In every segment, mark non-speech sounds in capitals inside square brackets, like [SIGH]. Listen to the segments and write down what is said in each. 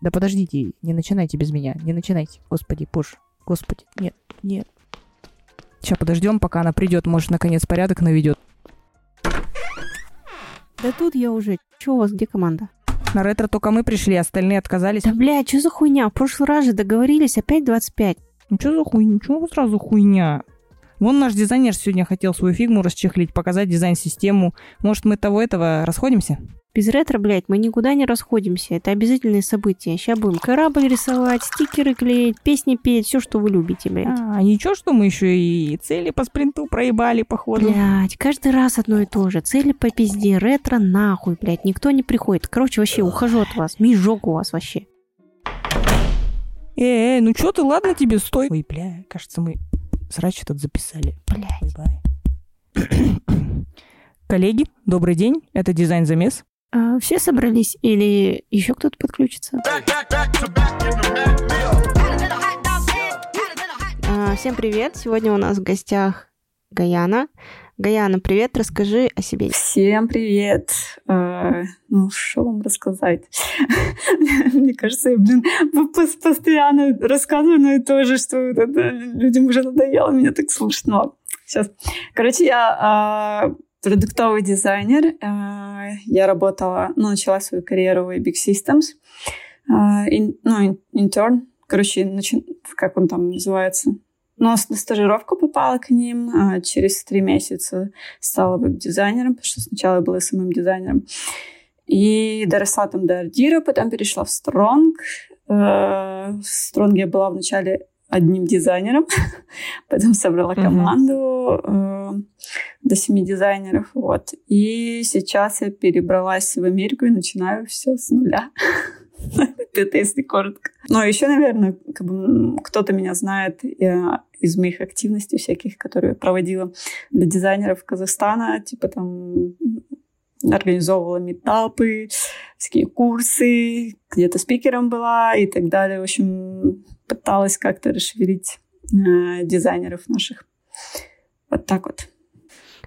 Да подождите, не начинайте без меня, не начинайте. Господи, пуш, господи, нет, нет. Сейчас подождем, пока она придет, может, наконец порядок наведет. Да тут я уже. Че у вас, где команда? На ретро только мы пришли, остальные отказались. Да, блядь, что за хуйня? В прошлый раз же договорились, опять 25. Ну что за хуйня? Чего сразу хуйня? Вон наш дизайнер сегодня хотел свою фигму расчехлить, показать дизайн-систему. Может, мы того-этого расходимся? Без ретро, блядь, мы никуда не расходимся. Это обязательные события. Сейчас будем корабль рисовать, стикеры клеить, песни петь, все, что вы любите, блядь. А, ничего, что мы еще и цели по спринту проебали, походу. Блядь, каждый раз одно и то же. Цели по пизде, ретро нахуй, блядь. Никто не приходит. Короче, вообще, ухожу от вас. Мижок у вас вообще. Эй, эй, ну что ты, ладно тебе, стой. Ой, бля, кажется, мы срач этот записали. Блядь. [CLEARS THROAT] Коллеги, добрый день. Это дизайн-замес. А, все собрались или еще кто-то подключится? А, всем привет! Сегодня у нас в гостях Гаяна. Гаяна, привет, расскажи о себе. Всем привет! А, ну, что вам рассказать? [LAUGHS] Мне кажется, я, блин, постоянно рассказываю одно и то же, что людям уже надоело меня так слушать. Но сейчас. Короче, я продуктовый дизайнер. А, я работала, ну, начала свою карьеру в Big Systems. А, ну, интерн. Короче, начи... как он там называется? Но на стажировку попала к ним. А через три месяца стала веб-дизайнером, потому что сначала я была самым дизайнером. И доросла там до Ардира, потом перешла в Стронг. В Стронге я была вначале одним дизайнером, [LAUGHS] потом собрала команду э, до семи дизайнеров, вот. И сейчас я перебралась в Америку и начинаю все с нуля. [LAUGHS] Это если коротко. Но еще, наверное, как бы, кто-то меня знает я, из моих активностей всяких, которые я проводила для дизайнеров Казахстана, типа там организовывала метапы, всякие курсы, где-то спикером была и так далее. В общем, пыталась как-то расширить э, дизайнеров наших. Вот так вот.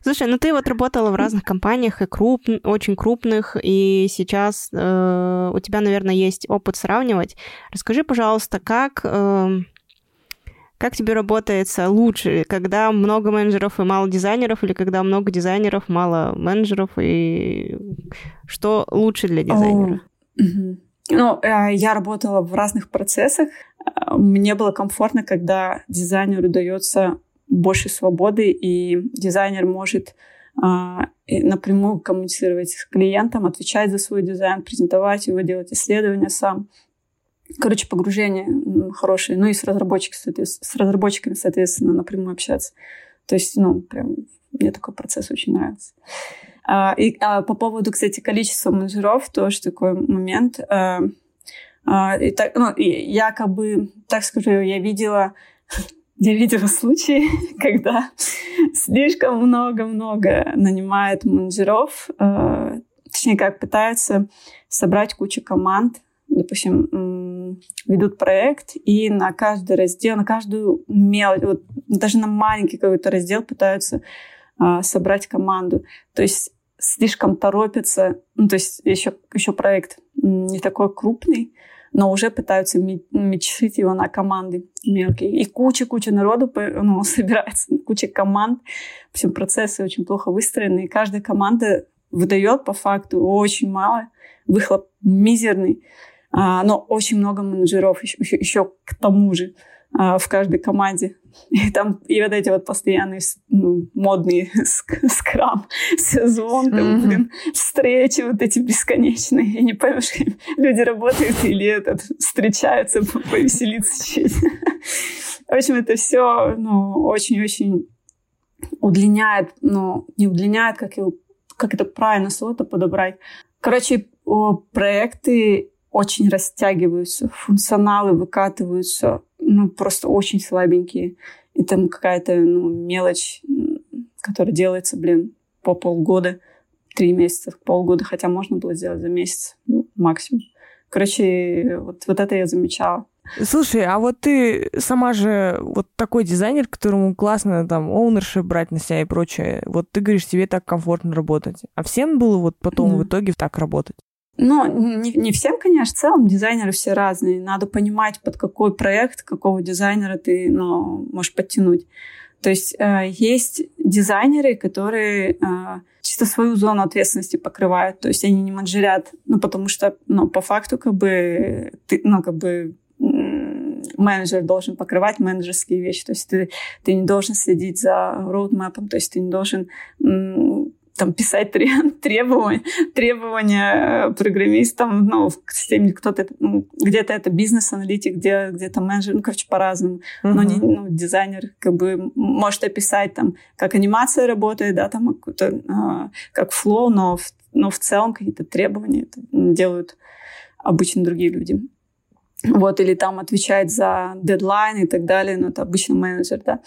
Слушай, ну ты вот работала в разных компаниях и круп, очень крупных, и сейчас э, у тебя, наверное, есть опыт сравнивать. Расскажи, пожалуйста, как э, как тебе работается лучше, когда много менеджеров и мало дизайнеров, или когда много дизайнеров, мало менеджеров, и что лучше для дизайнера? Oh. Ну, э, я работала в разных процессах. Э, мне было комфортно, когда дизайнеру дается больше свободы, и дизайнер может а, напрямую коммуницировать с клиентом, отвечать за свой дизайн, презентовать его, делать исследования сам. Короче, погружение хорошее. Ну и с разработчиками, с разработчиками, соответственно, напрямую общаться. То есть, ну, прям мне такой процесс очень нравится. А, и а, по поводу, кстати, количества менеджеров, тоже такой момент. А, а, и так, ну, я как бы, так скажу, я видела, [LAUGHS] я видела случаи, [LAUGHS] когда слишком много-много нанимает менеджеров, а, точнее, как пытаются собрать кучу команд, допустим, ведут проект, и на каждый раздел, на каждую мелочь, вот даже на маленький какой-то раздел пытаются а, собрать команду. То есть слишком торопятся, ну, то есть еще, еще проект не такой крупный, но уже пытаются мечтать его на команды мелкие. И куча-куча народу ну, [LAUGHS] собирается, куча команд. В общем, процессы очень плохо выстроены, и каждая команда выдает по факту очень мало, выхлоп мизерный, но очень много менеджеров еще, еще, еще к тому же а, в каждой команде. [LAUGHS] И там и вот эти вот постоянные ну, модные [LAUGHS] скрам, сезон, там, mm-hmm. блин, встречи вот эти бесконечные. И не поймешь, [LAUGHS] люди работают или этот, встречаются повеселиться чуть. В общем, это все ну, очень-очень удлиняет, ну, не удлиняет, как, его, как это правильно слово-то подобрать. Короче, проекты очень растягиваются, функционалы выкатываются ну, просто очень слабенькие. И там какая-то ну, мелочь, которая делается, блин, по полгода, три месяца, полгода, хотя можно было сделать за месяц ну, максимум. Короче, вот, вот это я замечала. Слушай, а вот ты сама же вот такой дизайнер, которому классно там оунершип брать на себя и прочее. Вот ты говоришь, тебе так комфортно работать. А всем было вот потом mm. в итоге так работать? Ну, не, не всем, конечно, в целом дизайнеры все разные. Надо понимать, под какой проект, какого дизайнера ты ну, можешь подтянуть. То есть э, есть дизайнеры, которые э, чисто свою зону ответственности покрывают. То есть они не менеджерят, ну, потому что, ну, по факту, как бы, ты, ну, как бы, менеджер должен покрывать менеджерские вещи. То есть ты, ты не должен следить за роудмапом, то есть ты не должен там писать [LAUGHS] требования, требования э, программистам, ну, в системе кто-то, ну, где-то это бизнес-аналитик, где, где-то менеджер, ну, короче, по-разному. Uh-huh. Но не, ну, дизайнер как бы может описать там, как анимация работает, да, там, а, как флоу, но в, но в целом какие-то требования делают обычно другие люди вот, или там отвечает за дедлайн и так далее, но это обычно менеджер, да.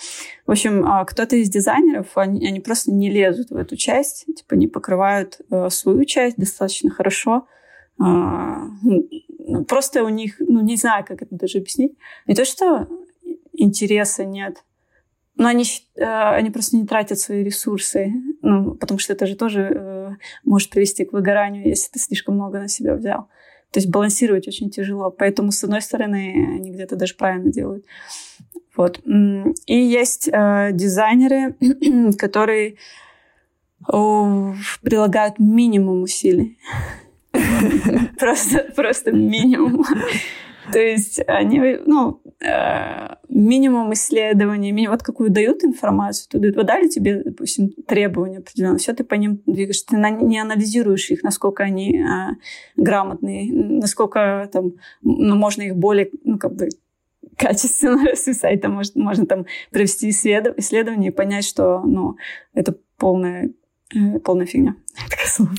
В общем, а, кто-то из дизайнеров, они, они просто не лезут в эту часть, типа не покрывают э, свою часть достаточно хорошо. А, ну, просто у них, ну, не знаю, как это даже объяснить. Не то, что интереса нет, но они, э, они просто не тратят свои ресурсы, ну, потому что это же тоже э, может привести к выгоранию, если ты слишком много на себя взял. То есть балансировать очень тяжело. Поэтому, с одной стороны, они где-то даже правильно делают. Вот. И есть э, дизайнеры, [CLEARS THROAT] которые о, прилагают минимум усилий. [LAUGHS] Просто, просто минимум. То есть они, ну, э, минимум исследований, минимум, вот какую дают информацию, то дают, вот дали тебе, допустим, требования определенные, все ты по ним двигаешься, ты не анализируешь их, насколько они э, грамотные, насколько там, ну, можно их более, ну, как бы, качественно [LAUGHS] расписать, там можно, можно там провести исследов, исследование и понять, что, ну, это полная э, полная фигня. [LAUGHS] Такое слово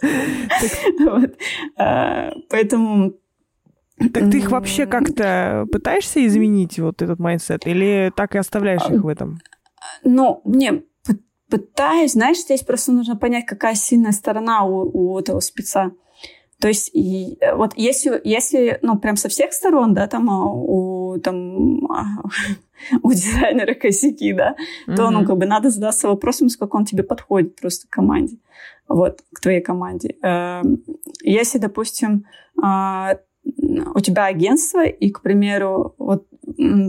[LAUGHS] а, Поэтому так ты их вообще как-то пытаешься изменить, вот этот mindset, или так и оставляешь их в этом? Ну, не, пытаюсь. Знаешь, здесь просто нужно понять, какая сильная сторона у, у этого спеца. То есть, и, вот если, если, ну, прям со всех сторон, да, там а, у, там, а, [LAUGHS] у дизайнера косяки, да, mm-hmm. то, ну, как бы надо задаться вопросом, сколько он тебе подходит просто к команде, вот, к твоей команде. Эм, если, допустим, а, у тебя агентство, и, к примеру, вот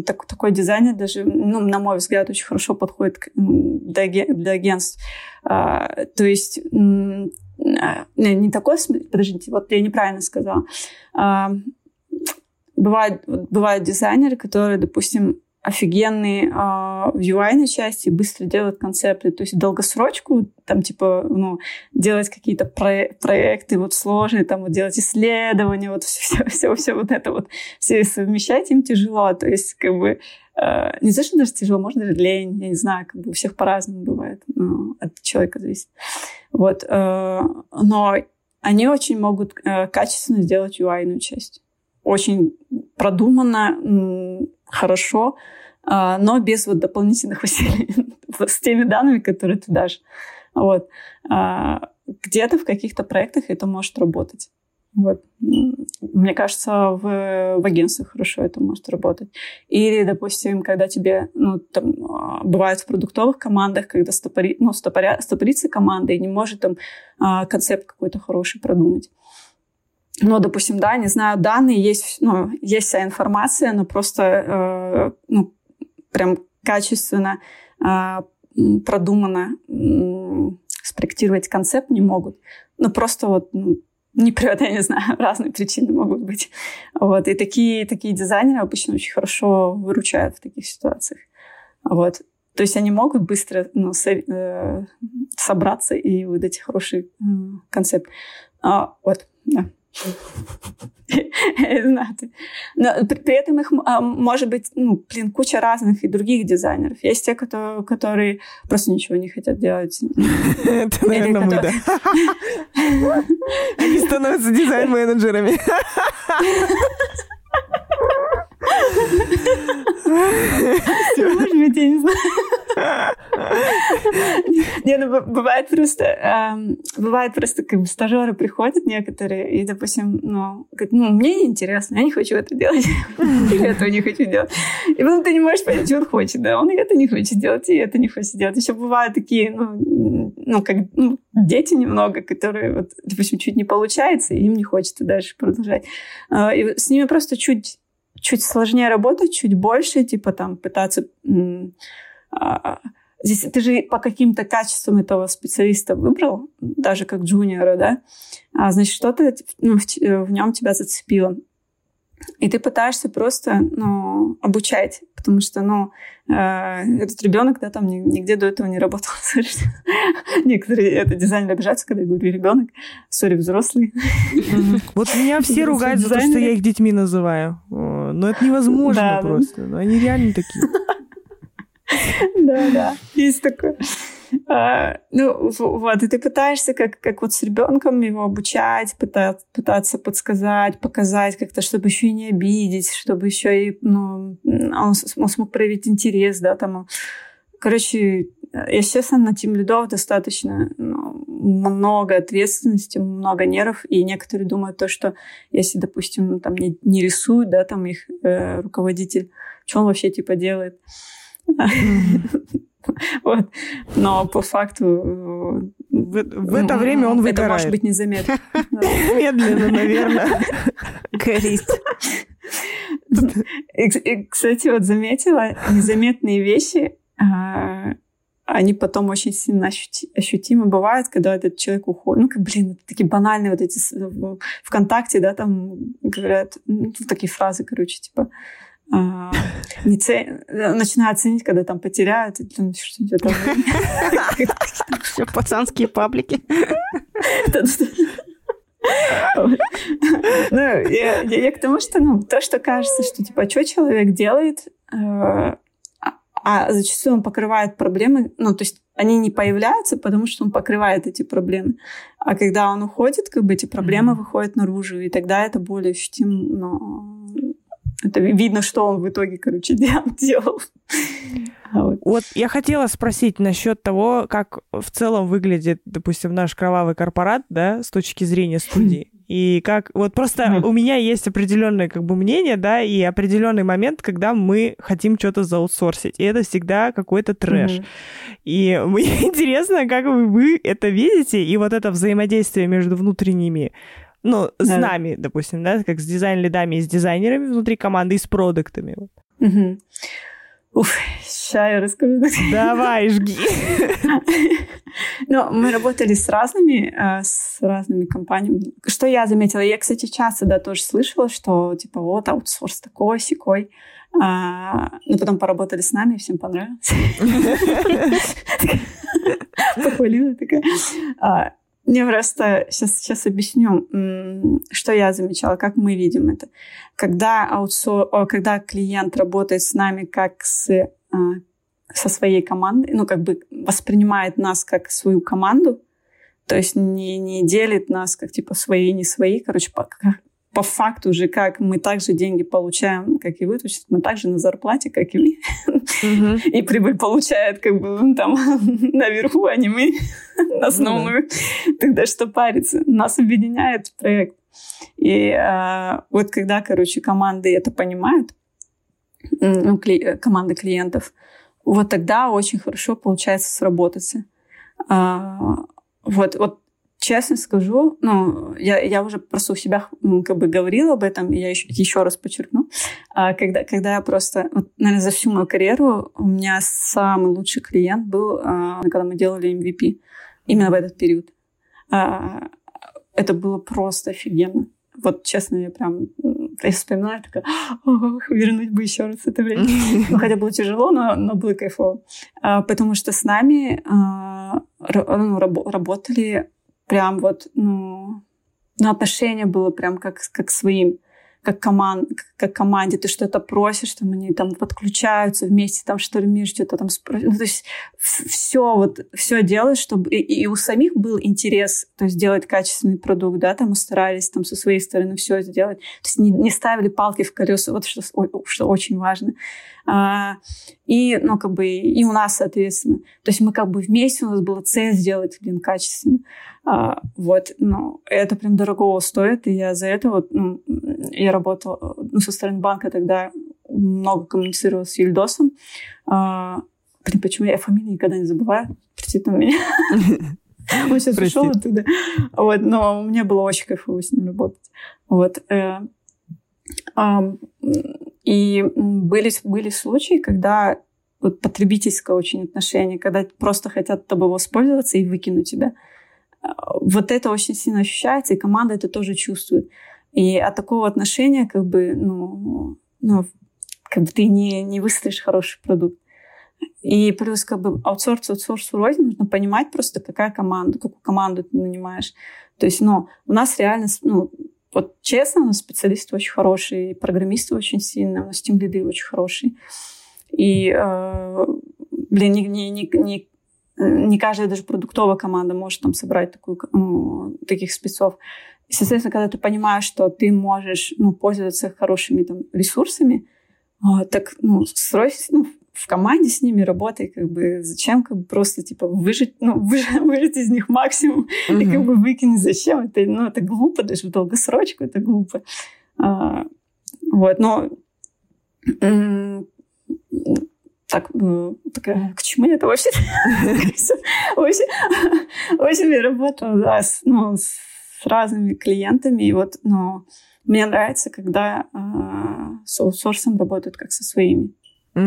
так, такой дизайнер даже, ну, на мой взгляд, очень хорошо подходит для, для агентств. А, то есть не, не такой, подождите, вот я неправильно сказала. А, бывают, бывают дизайнеры, которые, допустим, офигенный э, в UI части, быстро делают концепты, то есть долгосрочку, там, типа, ну, делать какие-то про- проекты вот сложные, там, вот делать исследования, вот все, все, все вот это вот, все совмещать им тяжело, то есть, как бы, э, не знаю, что даже тяжело, может, даже лень, я не знаю, как бы у всех по-разному бывает, ну, от человека зависит. Вот, э, но они очень могут э, качественно сделать UI-ную часть. Очень продуманно, хорошо, а, но без вот дополнительных [LAUGHS] усилий с теми данными, которые ты дашь. Вот. А, где-то в каких-то проектах это может работать. Вот. Мне кажется, в, в агентствах хорошо это может работать. Или, допустим, когда тебе, ну, там, а, бывает в продуктовых командах, когда стопори, ну, стопоря, стопорится команда и не может там концепт какой-то хороший продумать. Но, допустим, да, не знаю, данные есть, ну, есть вся информация, но просто, э, ну, прям качественно, э, продуманно э, спроектировать концепт не могут. Ну, просто вот ну, не привод, [LAUGHS] я не знаю, разные причины могут быть. Вот. И такие, такие дизайнеры обычно очень хорошо выручают в таких ситуациях. Вот. То есть они могут быстро ну, со, э, собраться и выдать хороший э, концепт. А, вот, да. [LAUGHS] Знати. Но при, при этом их а, может быть, ну, блин, куча разных и других дизайнеров. Есть те, которые, которые просто ничего не хотят делать. [LAUGHS] Это, наверное, мы, да. [LAUGHS] Они становятся дизайн-менеджерами. Может быть, я не знаю. Не, ну бывает просто, бывает просто, как бы стажеры приходят некоторые, и, допустим, ну, говорят, ну, мне неинтересно, я не хочу это делать, [LAUGHS] я этого не хочу делать. И потом ты не можешь понять, что он хочет, да, он и это не хочет делать, и это не хочет делать. Еще бывают такие, ну, ну как ну, дети немного, которые, вот, допустим, чуть не получается, и им не хочется дальше продолжать. А, и с ними просто чуть чуть сложнее работать, чуть больше, типа там пытаться... А, здесь ты же по каким-то качествам этого специалиста выбрал, даже как джуниора, да? А, значит, что-то ну, в, в нем тебя зацепило. И ты пытаешься просто ну, обучать, потому что ну, э, этот ребенок да, там нигде до этого не работал. [LAUGHS] Некоторые это дизайнеры обижаются, когда я говорю ребенок, сори, взрослый. Вот меня [LAUGHS] все ругают за то, что я их детьми называю. Но это невозможно просто. Они реально такие. [LAUGHS] Да, да, есть такое. А, ну, вот, и ты пытаешься как, как вот с ребенком его обучать, пытаться, пытаться подсказать, показать как-то, чтобы еще и не обидеть, чтобы еще и, ну, он, он смог проявить интерес, да, там. Короче, естественно, на Team лидов достаточно ну, много ответственности, много нервов, и некоторые думают то, что если, допустим, там не, не рисуют, да, там их э, руководитель, что он вообще типа делает? [LAUGHS] [LAUGHS] Вот. Но по факту... В, в это время он выгорает. Это может быть незаметно. [LAUGHS] Медленно, наверное. [LAUGHS] Горит. Кстати, вот заметила, незаметные вещи, а, они потом очень сильно ощути, ощутимо бывают, когда этот человек уходит. Ну, как, блин, такие банальные вот эти ВКонтакте, да, там говорят, ну, такие фразы, короче, типа, не ц... начинают ценить, когда там потеряют, там. Все пацанские паблики. Ну, я, я к тому, что ну, то, что кажется, что типа, что человек делает, э, а, а зачастую он покрывает проблемы, ну, то есть они не появляются, потому что он покрывает эти проблемы. А когда он уходит, как бы эти проблемы выходят наружу, и тогда это более ощутимо, но это видно, что он в итоге, короче, [LAUGHS] делал. А вот. вот я хотела спросить насчет того, как в целом выглядит, допустим, наш кровавый корпорат, да, с точки зрения [LAUGHS] студии. И как вот просто mm. у меня есть определенное как бы мнение, да, и определенный момент, когда мы хотим что-то заутсорсить. И это всегда какой-то трэш. Mm-hmm. И мне [LAUGHS] интересно, как вы, вы это видите, и вот это взаимодействие между внутренними ну, с да. нами, допустим, да, как с дизайн-лидами и с дизайнерами внутри команды, и с продуктами. Угу. Уф, сейчас я расскажу. Давай, жги. [LAUGHS] Ну, мы работали с разными, э, с разными компаниями. Что я заметила? Я, кстати, часто, да, тоже слышала, что, типа, вот, аутсорс такой, секой. А, но потом поработали с нами, всем понравилось. [LAUGHS] [LAUGHS] Похвалила такая. Мне просто сейчас, сейчас объясню, что я замечала, как мы видим это. Когда, аутсор... когда клиент работает с нами как с, а, со своей командой, ну, как бы воспринимает нас как свою команду, то есть не, не делит нас как типа свои, не свои, короче, по, факту же, как мы также деньги получаем, как и вы, то есть мы также на зарплате, как и вы. [LAUGHS] И прибыль получает как бы ну, там [LAUGHS] наверху, а не мы [LAUGHS] на основную. Тогда что париться? Нас объединяет проект. И а, вот когда, короче, команды это понимают, ну, кли- команды клиентов, вот тогда очень хорошо получается сработаться. А, вот, вот честно скажу, ну, я, я уже просто у себя как бы говорила об этом, и я еще, еще раз подчеркну. А, когда, когда я просто, вот, наверное, за всю мою карьеру у меня самый лучший клиент был, а, когда мы делали MVP. Именно в этот период. А, это было просто офигенно. Вот, честно, я прям я вспоминаю, такая, ох, вернуть бы еще раз это время. Ну, хотя было тяжело, но, но было кайфово. А, потому что с нами а, ну, раб, работали прям вот, ну, ну, отношение было прям как, как своим. как, команд, как команде, ты что-то просишь, там они там подключаются вместе, там штурмишь, что-то там ну, то есть все вот, все делаешь, чтобы и, и у самих был интерес, то есть сделать качественный продукт, да, там старались там со своей стороны все сделать, то есть не, не ставили палки в колеса, вот что, что очень важно. А, и, ну, как бы, и у нас, соответственно. То есть мы как бы вместе, у нас была цель сделать, блин, качественно. А, вот, ну, это прям дорого стоит, и я за это вот, ну, я работала, ну, со стороны банка тогда много коммуницировала с Ильдосом. А, блин, почему я фамилию никогда не забываю? Простите на меня. [LAUGHS] Он сейчас ушел оттуда. Вот, но мне было очень кайфово с ним работать. Вот. Э, и были, были случаи, когда вот потребительское очень отношение, когда просто хотят тобой воспользоваться и выкинуть тебя. Вот это очень сильно ощущается, и команда это тоже чувствует. И от такого отношения как бы, ну, ну как бы ты не, не выстроишь хороший продукт. И плюс как бы аутсорс, аутсорс рознь, нужно понимать просто, какая команда, какую команду ты нанимаешь. То есть, ну, у нас реально, ну, вот честно, у нас специалисты очень хорошие, программисты очень сильные, у нас тем очень хорошие. И, э, блин, не, не, не, не, не каждая даже продуктовая команда может там собрать такую, ну, таких спецов. И, соответственно, когда ты понимаешь, что ты можешь ну, пользоваться хорошими там, ресурсами, э, так ну, строй ну, в команде с ними работай, как бы зачем как бы просто типа выжить, ну, [LAUGHS] выжить, выжить из них максимум uh-huh. и как бы выкинуть, зачем это, ну, это глупо, даже в долгосрочку это глупо. А, вот, но так, такая, к чему это вообще? [LAUGHS] Очень я работала, да, с, ну, с разными клиентами, и вот, но мне нравится, когда э, с аутсорсом работают как со своими.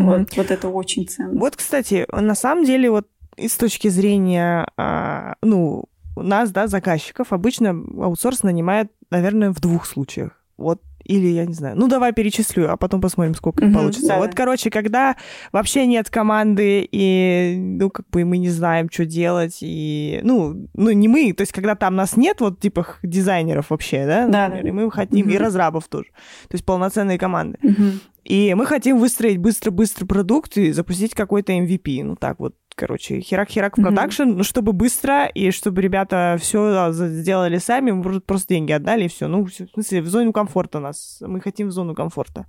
Угу. Вот, вот это очень ценно. Вот, кстати, на самом деле, вот и с точки зрения, а, ну, нас, да, заказчиков, обычно аутсорс нанимает, наверное, в двух случаях. Вот или я не знаю. Ну, давай перечислю, а потом посмотрим, сколько mm-hmm, получится. Да. Вот, короче, когда вообще нет команды, и, ну, как бы мы не знаем, что делать, и, ну, ну, не мы, то есть, когда там нас нет, вот, типа, дизайнеров вообще, да? Да, да. И мы хотим, mm-hmm. и разрабов тоже. То есть, полноценные команды. Mm-hmm. И мы хотим выстроить быстро-быстро продукт и запустить какой-то MVP. Ну, так вот, короче, херак-херак в продакшн, mm-hmm. ну, чтобы быстро, и чтобы ребята все сделали сами, мы просто деньги отдали, и все. Ну, в смысле, в зону комфорта нас. Мы хотим в зону комфорта.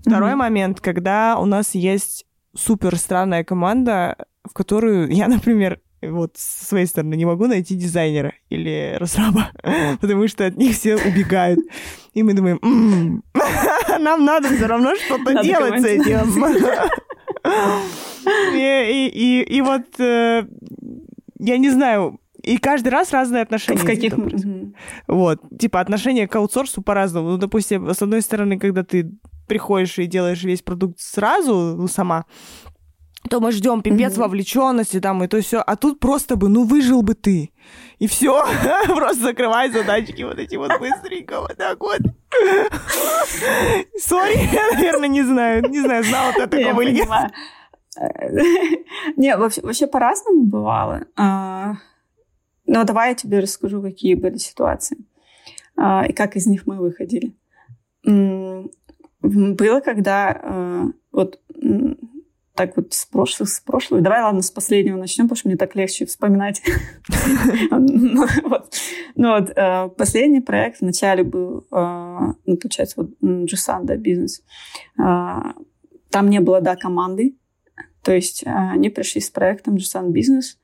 Второй mm-hmm. момент, когда у нас есть супер странная команда, в которую я, [LAUGHS] например, вот с своей стороны не могу найти дизайнера или разраба, потому что от них все убегают. И мы думаем, [LAUGHS] нам надо все равно что-то делать с этим. [LAUGHS] И, и, и, вот э, я не знаю, и каждый раз разные отношения. В каких? Вот, типа отношения к аутсорсу по-разному. Ну, допустим, с одной стороны, когда ты приходишь и делаешь весь продукт сразу, ну, сама, то мы ждем пипец mm-hmm. вовлеченности там и то все, а тут просто бы, ну выжил бы ты. И все, [LAUGHS] просто закрывай задачки вот эти вот быстренько, вот так вот. Сори, я, наверное, не знаю, не знаю, знала ты такого или нет. [LAUGHS] Не, вообще, вообще по-разному бывало. А, но давай я тебе расскажу, какие были ситуации а, и как из них мы выходили. Было, когда а, вот так вот с прошлых, с прошлого. Давай, ладно, с последнего начнем, потому что мне так легче вспоминать. [LAUGHS] Ну вот, э, последний проект вначале был, э, ну, получается, вот Джусан, да, бизнес. Э, там не было, да, команды. То есть они пришли с проектом Джусан бизнес,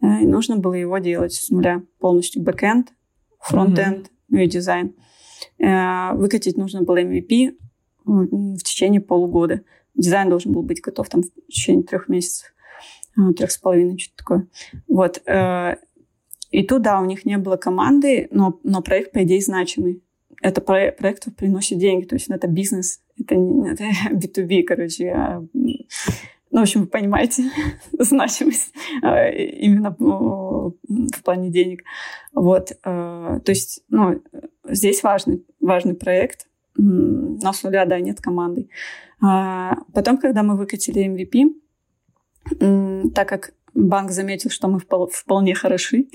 и нужно было его делать с нуля полностью. Backend, frontend, ну и дизайн. Выкатить нужно было MVP в течение полугода дизайн должен был быть готов там в течение трех месяцев, а, трех с половиной, что-то такое. Вот. Э, и тут, да, у них не было команды, но, но проект, по идее, значимый. Это проект, проект приносит деньги, то есть ну, это бизнес, это, не, это [LAUGHS] B2B, короче. А, ну, в общем, вы понимаете [LAUGHS] значимость а, именно в плане денег. Вот. Э, то есть, ну, здесь важный, важный проект, но с нуля, да, нет команды. А потом, когда мы выкатили MVP, так как банк заметил, что мы вполне хороши,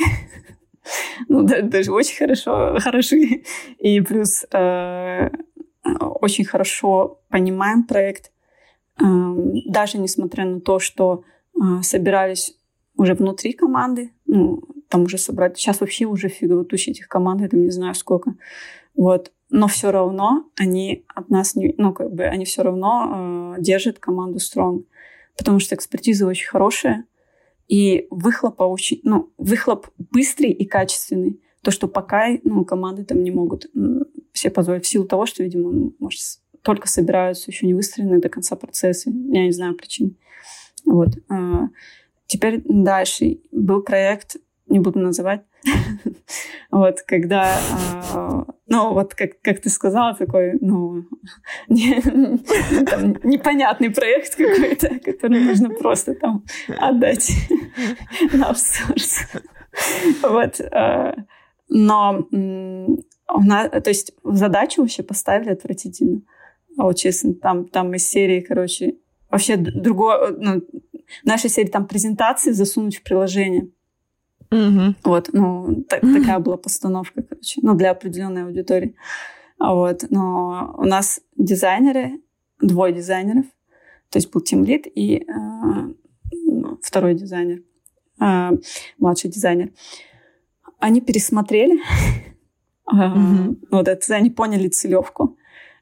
[LAUGHS] ну, даже очень хорошо, хороши, и плюс э, очень хорошо понимаем проект, даже несмотря на то, что э, собирались уже внутри команды, ну, там уже собрать. Сейчас вообще уже фигово тучи этих команд, я там не знаю сколько. Вот. Но все равно они от нас, не, ну, как бы, они все равно э, держат команду Strong. Потому что экспертиза очень хорошая, и выхлопа очень, ну, выхлоп быстрый и качественный. То, что пока, ну, команды там не могут все позволить в силу того, что, видимо, может, только собираются еще не выстроены до конца процессы. Я не знаю причин. Вот. А, теперь дальше. Был проект не буду называть. [LAUGHS] вот, когда, э, ну, вот как, как ты сказала, такой, ну, [LAUGHS] не, там, непонятный проект какой-то, который нужно просто там отдать [LAUGHS] на аутсорс. вот. Э, но у нас, то есть задачу вообще поставили отвратительно. А вот честно, там, там из серии, короче, вообще другое, ну, нашей серии там презентации засунуть в приложение. Угу. Вот, ну, так, [LAUGHS] такая была постановка, короче, ну, для определенной аудитории. Вот, но у нас дизайнеры, двое дизайнеров, то есть был тимлит и э, второй дизайнер, э, младший дизайнер. Они пересмотрели, [LAUGHS] mm вот это, они поняли целевку,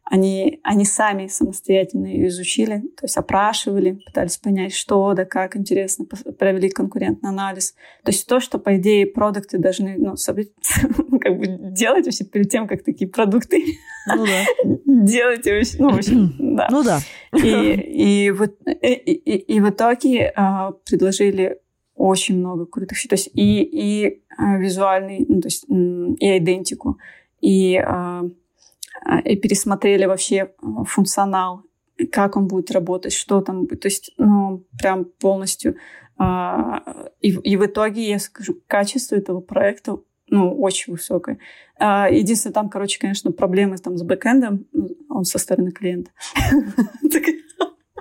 они, они сами самостоятельно ее изучили, то есть опрашивали, пытались понять, что да как, интересно, провели конкурентный анализ. То есть то, что, по идее, продукты должны ну, [LAUGHS] как бы делать вообще перед тем, как такие продукты ну, да. [LAUGHS] делать. Вообще, ну, в общем, да. Ну да. И, и, вот, и, и, и в итоге а, предложили очень много крутых То есть и, и а, визуальный, ну, то есть и идентику, и а, а, и пересмотрели вообще э, функционал, как он будет работать, что там будет. То есть, ну, прям полностью. А, и, и в итоге, я скажу, качество этого проекта ну, очень высокое. А, единственное, там, короче, конечно, проблемы там с бэкэндом, он со стороны клиента. [LAUGHS]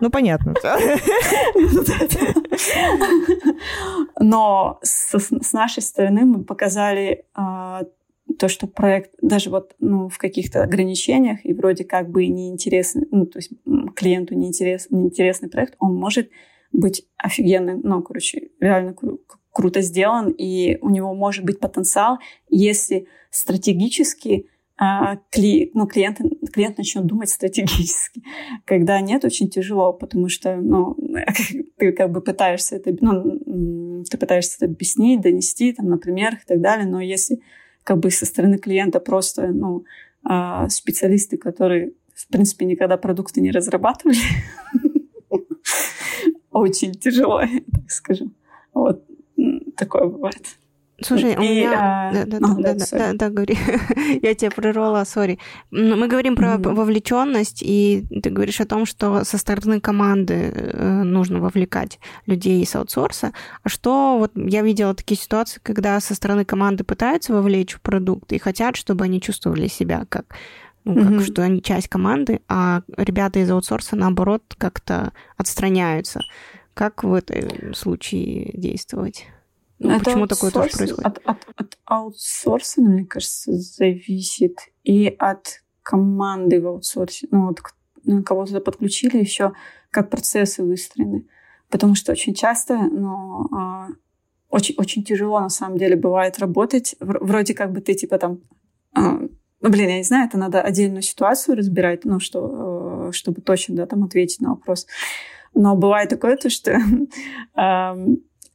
Ну, понятно. [LAUGHS] Но с нашей стороны мы показали то, что проект даже вот ну, в каких-то ограничениях и вроде как бы неинтересный, ну, то есть клиенту неинтерес, неинтересный проект, он может быть офигенным, ну, короче, реально кру- круто сделан, и у него может быть потенциал, если стратегически а, кли, ну, клиент, клиент начнет думать стратегически. [LAUGHS] Когда нет, очень тяжело, потому что ну, [LAUGHS] ты как бы пытаешься это, ну, ты пытаешься это объяснить, донести там, на примерах и так далее, но если как бы со стороны клиента просто, ну, а, специалисты, которые, в принципе, никогда продукты не разрабатывали. [LAUGHS] Очень тяжело, так скажем. Вот такое бывает. Слушай, у меня... Да, да, да, да, да, да, говори. [LAUGHS] Я тебя прервала, сори. Мы говорим про вовлеченность, и ты говоришь о том, что со стороны команды э, нужно вовлекать людей из аутсорса. А что, вот я видела такие ситуации, когда со стороны команды пытаются вовлечь в продукт и хотят, чтобы они чувствовали себя как ну, как, mm-hmm. что они часть команды, а ребята из аутсорса, наоборот, как-то отстраняются. Как в этом случае действовать? Ну, это почему такое тоже происходит? От, от, от аутсорсинга, мне кажется, зависит. И от команды в аутсорсе. Ну, вот ну, кого-то подключили еще, как процессы выстроены. Потому что очень часто, ну, а, очень, очень тяжело на самом деле бывает работать. Вроде как бы ты типа там... А, ну, блин, я не знаю, это надо отдельную ситуацию разбирать, ну, что, э, чтобы точно, да, там ответить на вопрос. Но бывает такое, то, что [LAUGHS]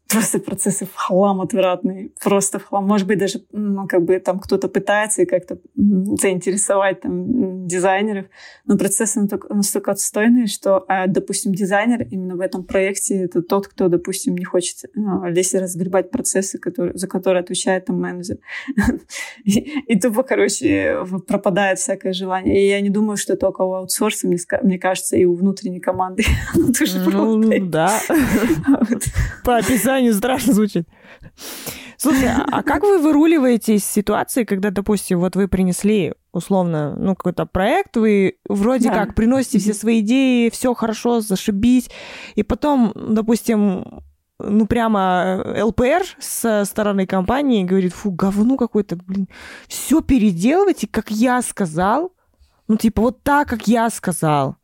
просто процессы в хлам отвратные, просто в хлам. Может быть, даже, ну, как бы там кто-то пытается и как-то заинтересовать там дизайнеров, но процессы настолько отстойные, что, а, допустим, дизайнер именно в этом проекте это тот, кто, допустим, не хочет ну, лезть и разгребать процессы, которые, за которые отвечает там менеджер. [LAUGHS] И, тупо, короче, пропадает всякое желание. И я не думаю, что только у аутсорса, мне, мне кажется, и у внутренней команды. [LAUGHS] Ну, да. [LAUGHS] По описанию описанию страшно звучит. Слушай, а, а как вы выруливаете из ситуации, когда, допустим, вот вы принесли условно, ну, какой-то проект, вы вроде да. как приносите все свои идеи, все хорошо, зашибись, и потом, допустим, ну, прямо ЛПР со стороны компании говорит, фу, говно какое-то, блин, все переделывайте, как я сказал, Ну, типа, вот так, как я сказал.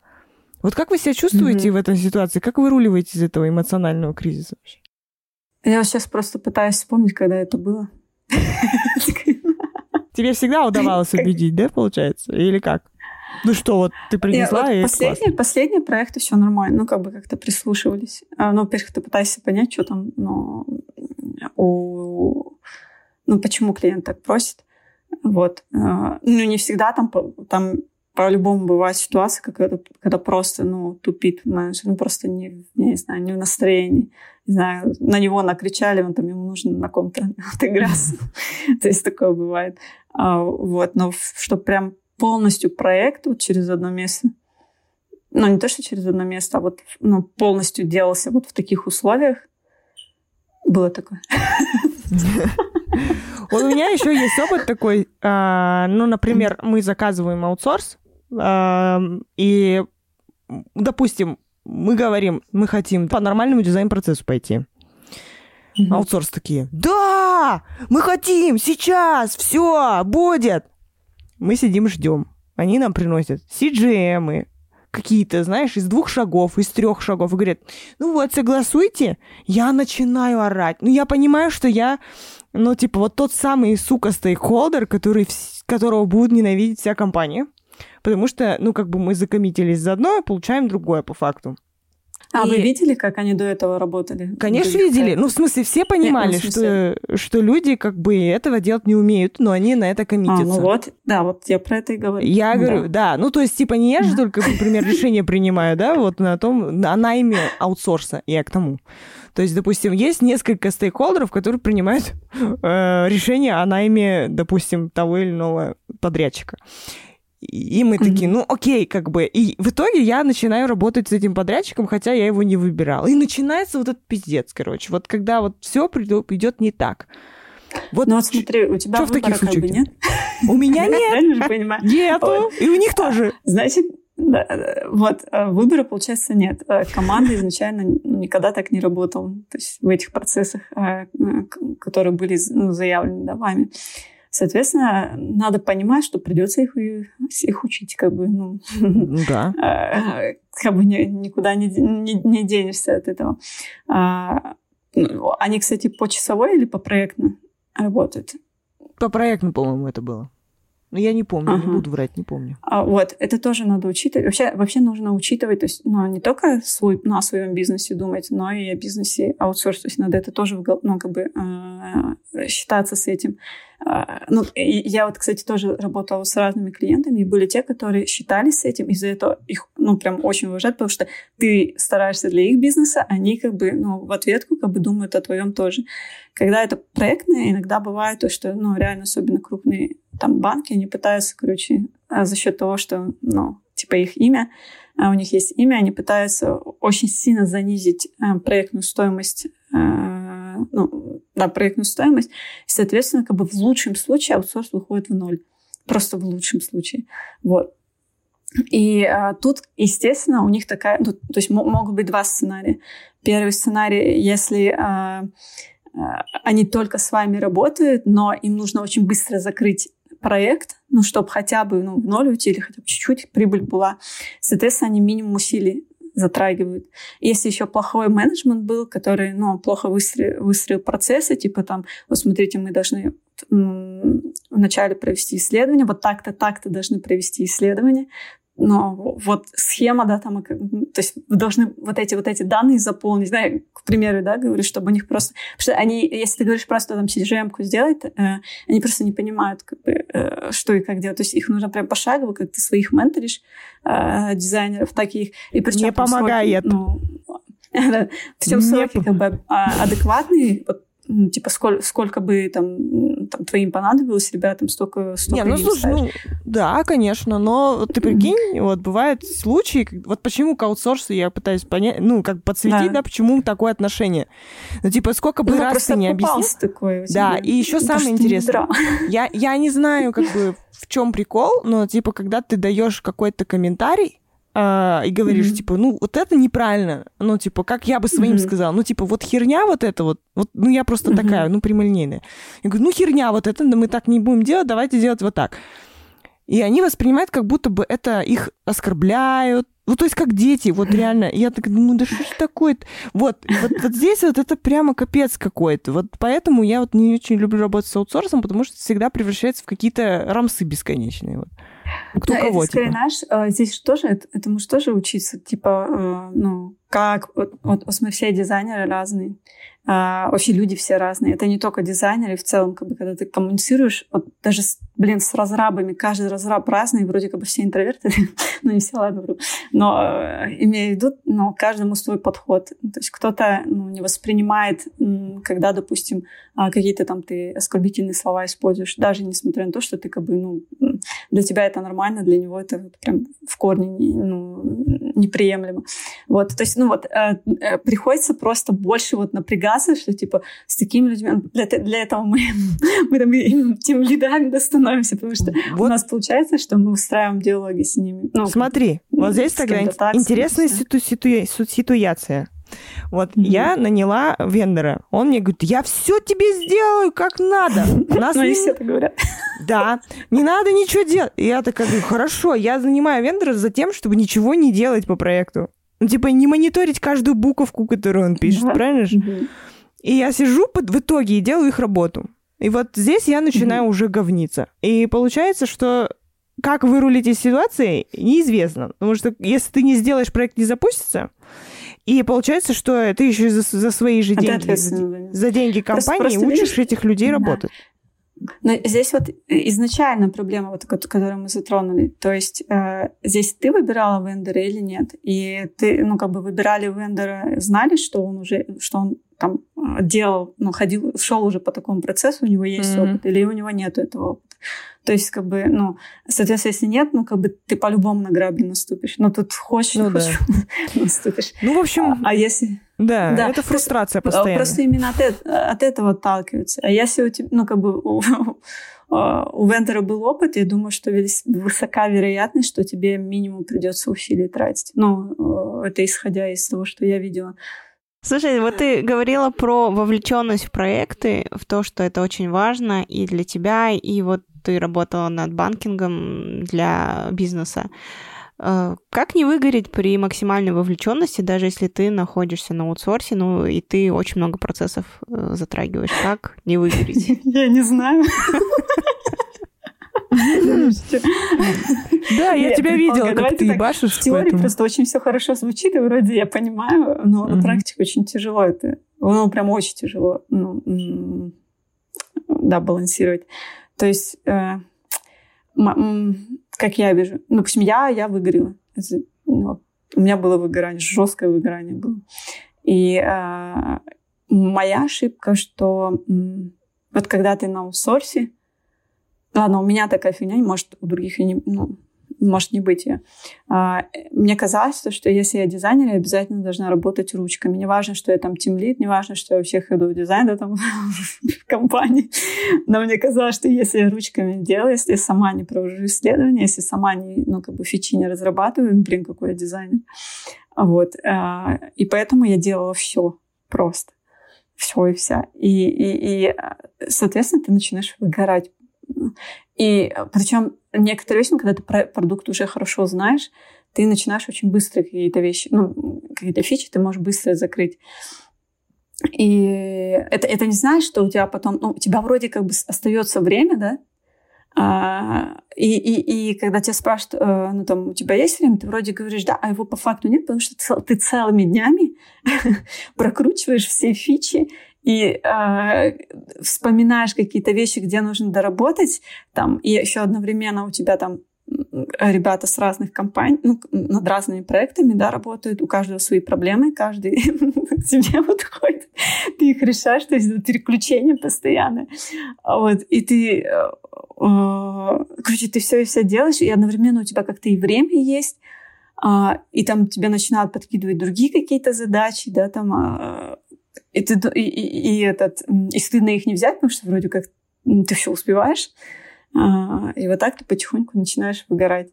Вот как вы себя чувствуете mm-hmm. в этой ситуации? Как вы руливаете из этого эмоционального кризиса вообще? Я сейчас просто пытаюсь вспомнить, когда это было. Тебе всегда удавалось убедить, да, получается? Или как? Ну что, вот ты принесла и последние, последние проекты все нормально, ну как бы как-то прислушивались. А, ну, во-первых, ты пытаешься понять, что там, ну, у... ну почему клиент так просит. Вот. А, ну, не всегда там, там по-любому бывает ситуация, когда, когда просто, ну, тупит менеджер, ну, просто не, не знаю, не в настроении. Не знаю, на него накричали, он там, ему нужно на ком-то [LAUGHS] отыграться. [LAUGHS] То есть такое бывает. А, вот, но чтобы прям полностью проект вот через одно место, ну, не то, что через одно место, а вот ну, полностью делался вот в таких условиях, было такое. [LAUGHS] У меня еще есть опыт такой, а, ну, например, мы заказываем аутсорс, и, допустим, мы говорим, мы хотим по нормальному дизайн-процессу пойти. Аутсорс такие, да, мы хотим, сейчас, все, будет. Мы сидим, ждем. Они нам приносят CGM, какие-то, знаешь, из двух шагов, из трех шагов, и говорят, ну вот, согласуйте, я начинаю орать. Ну, я понимаю, что я, ну, типа, вот тот самый, сука, стейкхолдер, который, которого будет ненавидеть вся компания, потому что, ну, как бы мы закоммитились за одно, получаем другое по факту. А и... вы видели, как они до этого работали? Конечно, видели. Ну, в смысле, все понимали, Нет, ну, смысле... что, что люди как бы этого делать не умеют, но они на это коммитятся. А, ну вот, да, вот я про это и говорю. Я говорю, да. Ну, то есть, типа, не я же только, например, [LAUGHS] решение принимаю, да, вот на том, она имя аутсорса, я к тому. То есть, допустим, есть несколько стейкхолдеров, которые принимают э, решение о найме, допустим, того или иного подрядчика. И мы такие, ну окей, как бы. И в итоге я начинаю работать с этим подрядчиком, хотя я его не выбирала. И начинается вот этот пиздец, короче. Вот когда вот все идет не так. Вот, ну вот смотри, у тебя что в таких случаях нет? У меня нет. Нету. И у них тоже. Значит, да, вот, э, выбора, получается, нет. Э, команда изначально никогда так не работала. То есть в этих процессах, э, которые были ну, заявлены да, вами. Соответственно, надо понимать, что придется их, их учить, как бы, ну, ну да. [LAUGHS] А, как бы никуда не, не, не денешься от этого. А, ну, они, кстати, по часовой или по проектно работают? По проектно, по-моему, это было. Но я не помню, ага. не буду врать, не помню. А, вот, это тоже надо учитывать. Вообще, вообще нужно учитывать, то есть, ну, не только свой, ну, о своем бизнесе думать, но и о бизнесе аутсорс. То есть надо это тоже, ну, как бы э, считаться с этим. Э, ну, я вот, кстати, тоже работала с разными клиентами, и были те, которые считались с этим, из-за этого их, ну, прям очень уважают, потому что ты стараешься для их бизнеса, они как бы, ну, в ответку как бы думают о твоем тоже. Когда это проектное, иногда бывает то, что, ну, реально особенно крупные там банки, они пытаются, короче, а, за счет того, что, ну, типа их имя, а у них есть имя, они пытаются очень сильно занизить а, проектную стоимость, ну, да, проектную стоимость. И, соответственно, как бы в лучшем случае аутсорс выходит в ноль. Просто в лучшем случае. Вот. И а, тут, естественно, у них такая... Ну, то есть могут быть два сценария. Первый сценарий, если а, а, они только с вами работают, но им нужно очень быстро закрыть проект, ну, чтобы хотя бы ну, в ноль уйти или хотя бы чуть-чуть прибыль была. Соответственно, они минимум усилий затрагивают. Если еще плохой менеджмент был, который, ну, плохо выстроил, выстроил процессы, типа там, вот смотрите, мы должны вначале провести исследование, вот так-то, так-то должны провести исследование, но вот схема, да, там, то есть вы должны вот эти вот эти данные заполнить, знаю, к примеру, да, говорю, чтобы у них просто, потому что они, если ты говоришь просто там CGM-ку сделать, э, они просто не понимают, как бы, э, что и как делать, то есть их нужно прям пошагово, как ты своих менторишь, э, дизайнеров таких, и причем... Не помогает. Сроки, ну, [LAUGHS] все сроки как бы а, адекватные, вот ну, типа, сколько, сколько бы там, там твоим понадобилось, ребятам столько, столько не, ну, слушай, ну, да, конечно, но ты прикинь, mm-hmm. вот бывают случаи, вот почему к аутсорсу я пытаюсь понять, ну, как подсветить, да, да почему такое отношение. Ну, типа, сколько бы ну, раз ты не объяснил. такой Да, и еще самое интересное, [LAUGHS] я, я не знаю, как бы, в чем прикол, но, типа, когда ты даешь какой-то комментарий, а, и говоришь, mm-hmm. типа, ну, вот это неправильно. Ну, типа, как я бы своим mm-hmm. сказал. Ну, типа, вот херня вот это вот, вот ну, я просто mm-hmm. такая, ну, прямолинейная. Я говорю, ну, херня вот это, да мы так не будем делать, давайте делать вот так. И они воспринимают, как будто бы это их оскорбляют, ну, то есть как дети, вот реально. Я так думаю, ну да что ж такое -то? Вот, вот, вот здесь вот это прямо капец какой-то. Вот поэтому я вот не очень люблю работать с аутсорсом, потому что всегда превращается в какие-то рамсы бесконечные. Вот. Кто да, кого, это, скорее, типа. знаешь, э, здесь тоже, это, этому же тоже учиться, типа, э, ну, как, вот, вот мы все дизайнеры разные, а, вообще люди все разные. Это не только дизайнеры, в целом, как бы, когда ты коммуницируешь, вот даже, с, блин, с разрабами, каждый разраб разный, вроде как бы все интроверты, [LAUGHS] ну не все, ладно, вру. но э, имею в виду, но каждому свой подход. То есть кто-то ну, не воспринимает, когда, допустим, а, какие-то там ты оскорбительные слова используешь, даже несмотря на то, что ты как бы, ну, для тебя это нормально, для него это прям в корне ну, неприемлемо. Вот, то есть, ну вот, э, э, приходится просто больше вот напрягаться, что типа с такими людьми, для, для этого мы, [LAUGHS] мы там тем лидами становимся, потому что вот. у нас получается, что мы устраиваем диалоги с ними. Ну, Смотри, вот здесь тогда интересная ситу ситу ситуация. Вот mm-hmm. я наняла вендора. Он мне говорит, я все тебе сделаю как надо. Нас ну, не... все это говорят. Да, не надо ничего делать. И я такая говорю, хорошо, я занимаю вендора за тем, чтобы ничего не делать по проекту. Ну, типа, не мониторить каждую буковку, которую он пишет, правильно же? И я сижу под, в итоге и делаю их работу. И вот здесь я начинаю уже говниться. И получается, что как вырулить из ситуации, неизвестно. Потому что если ты не сделаешь, проект не запустится. И получается, что ты еще за, за свои же деньги, за, за деньги компании просто, просто учишь видишь, этих людей да. работать. Но здесь вот изначально проблема, вот, которую мы затронули. То есть э, здесь ты выбирала вендора или нет? И ты, ну, как бы выбирали вендора, знали, что он уже, что он там э, делал, ну, ходил, шел уже по такому процессу, у него есть mm-hmm. опыт, или у него нет этого опыта. То есть, как бы, ну, соответственно, если нет, ну, как бы ты по-любому на грабли наступишь. Но тут хочешь, ну, хочешь, да. [LAUGHS] наступишь. Ну, в общем... А, а если... Да, да, это фрустрация просто, постоянно. Просто именно от, от этого отталкиваются. А если у тебя, ну, как бы, у, [LAUGHS] у вендора был опыт, я думаю, что высока вероятность, что тебе минимум придется усилий тратить. Ну, это исходя из того, что я видела. Слушай, вот ты говорила про вовлеченность в проекты, в то, что это очень важно и для тебя, и вот ты работала над банкингом для бизнеса. Э, как не выгореть при максимальной вовлеченности, даже если ты находишься на аутсорсе, ну и ты очень много процессов э, затрагиваешь? Как не выгореть? [LAUGHS] Я не знаю. [LAUGHS] Да, я тебя видела, как ты башишь. В теории просто очень все хорошо звучит, и вроде я понимаю, но на практике очень тяжело это. Ну, прям очень тяжело. Ну, да, балансировать. То есть, э, как я вижу, ну, допустим, я, я выгорела. Ну, у меня было выгорание, жесткое выгорание было. И э, моя ошибка, что вот когда ты на аутсорсе, ладно, у меня такая фигня, может, у других не, ну, может не быть ее. А, мне казалось, что если я дизайнер, я обязательно должна работать ручками. Не важно, что я там тимлит, не важно, что я вообще ходу в дизайн да, там, [LAUGHS] в компании. Но мне казалось, что если я ручками делаю, если я сама не провожу исследования, если сама не, ну, как бы фичи не разрабатываю, блин, какой я дизайнер. Вот. А, и поэтому я делала все просто. Все и вся. И, и, и, соответственно, ты начинаешь выгорать. И причем некоторые вещи, когда ты про продукт уже хорошо знаешь, ты начинаешь очень быстро какие-то вещи, ну, какие-то фичи ты можешь быстро закрыть. И это, это не значит, что у тебя потом, ну, у тебя вроде как бы остается время, да, а, и, и, и когда тебя спрашивают, э, ну там, у тебя есть время, ты вроде говоришь, да, а его по факту нет, потому что ты целыми днями [LAUGHS] прокручиваешь все фичи и э, вспоминаешь какие-то вещи, где нужно доработать, там, и еще одновременно у тебя там ребята с разных компаний, ну, над разными проектами, да, работают, у каждого свои проблемы, каждый [LAUGHS] к тебе подходит, ты их решаешь, то есть переключение постоянное, вот, и ты, э, э, короче, ты все и все делаешь, и одновременно у тебя как-то и время есть, а, и там тебе начинают подкидывать другие какие-то задачи, да, там, а, и, ты, и, и, и, этот, и стыдно их не взять, потому что вроде как ты все успеваешь. А, и вот так ты потихоньку начинаешь выгорать.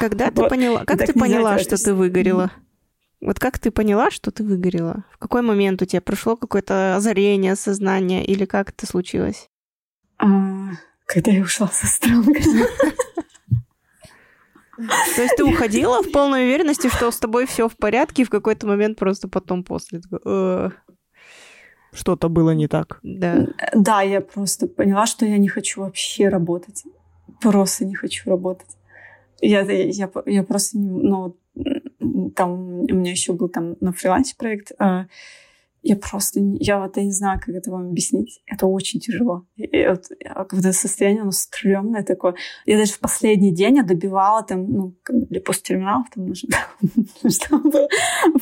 Когда ты поняла, как ты поняла, что ты выгорела? Вот как ты поняла, что ты выгорела? В какой момент у тебя прошло какое-то озарение, сознание, или как это случилось? А, когда я ушла со страны. [LAUGHS] То есть ты уходила в полной уверенности, что с тобой все в порядке, и в какой-то момент просто потом после что-то было не так. Да. Да, я просто поняла, что я не хочу вообще работать. Просто не хочу работать. Я, я, я просто не, ну, там у меня еще был там на фрилансе проект. А, я просто, я вот я не знаю, как это вам объяснить. Это очень тяжело. И вот, когда состояние, оно стрёмное такое. Я даже в последний день я добивала там, ну, как бы для посттерминалов там нужно, [LAUGHS] чтобы,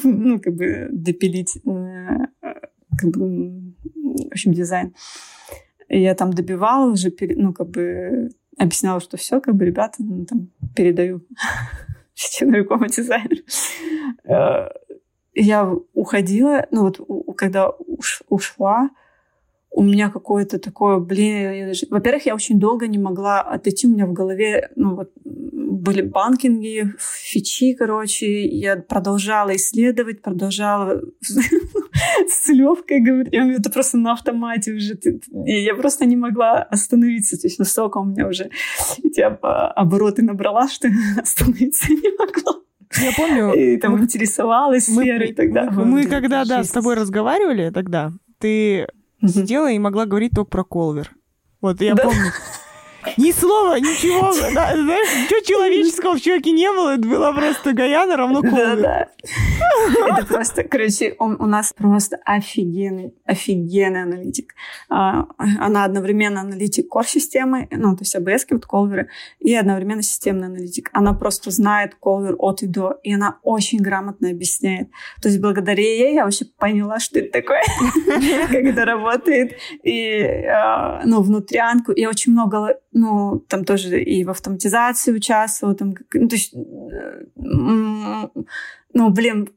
ну, как бы допилить, э, как бы, в общем, дизайн. Я там добивала уже, ну, как бы объясняла, что все, как бы, ребята, ну, там, передаю [LAUGHS] новикому дизайнеру. Э, я уходила, ну вот когда уш, ушла, у меня какое-то такое, блин, даже... во-первых, я очень долго не могла отойти, у меня в голове, ну вот, были банкинги, фичи, короче, я продолжала исследовать, продолжала [LAUGHS] с Левкой говорить, это просто на автомате уже, я просто не могла остановиться, то есть настолько у меня уже эти обороты набрала, что [LAUGHS] остановиться не могла. Я помню. И там мы, интересовалась мы, сферой тогда. Мы, мы когда, да, с тобой разговаривали тогда, ты сидела и могла говорить только про Колвер. Вот я да. помню. Ни слова, ничего, да, знаешь, ничего человеческого в человеке не было, это была просто Гаяна равно Колвер. Да, да. Это просто, короче, он, у нас просто офигенный, офигенный аналитик. А, она одновременно аналитик core-системы, ну, то есть ABS, вот колверы, и одновременно системный аналитик. Она просто знает колвер от и до, и она очень грамотно объясняет. То есть благодаря ей я вообще поняла, что это такое, [LAUGHS] как это работает, и, а, ну, внутрянку. Я очень много ну, там тоже и в автоматизации участвовала, там, ну, то есть, э, ну, блин,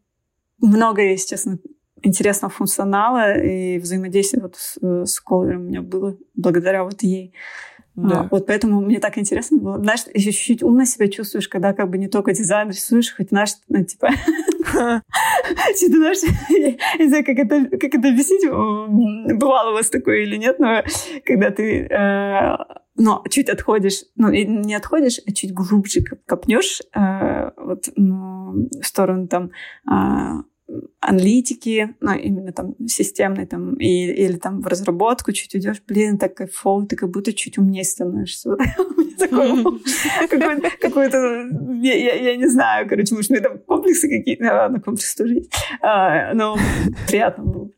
много есть, честно, интересного функционала и взаимодействия вот с, с Колвером у меня было благодаря вот ей. Да. А, вот поэтому мне так интересно было. Знаешь, еще чуть-чуть умно себя чувствуешь, когда как бы не только дизайн рисуешь, хоть, знаешь, ну, типа... [LAUGHS] Ты знаешь, я не знаю, как это, как это объяснить. Бывало у вас такое или нет, но когда ты э, но чуть отходишь, ну, не отходишь, а чуть глубже копнешь э, вот, ну, в сторону там э, аналитики, ну, именно там системной, там, и, или там в разработку чуть идешь, блин, так кайфово, ты как будто чуть умнее становишься. [LAUGHS] Какой-то, я не знаю, короче, может, у меня там комплексы какие-то, ладно, комплексы тоже есть, а, но приятно было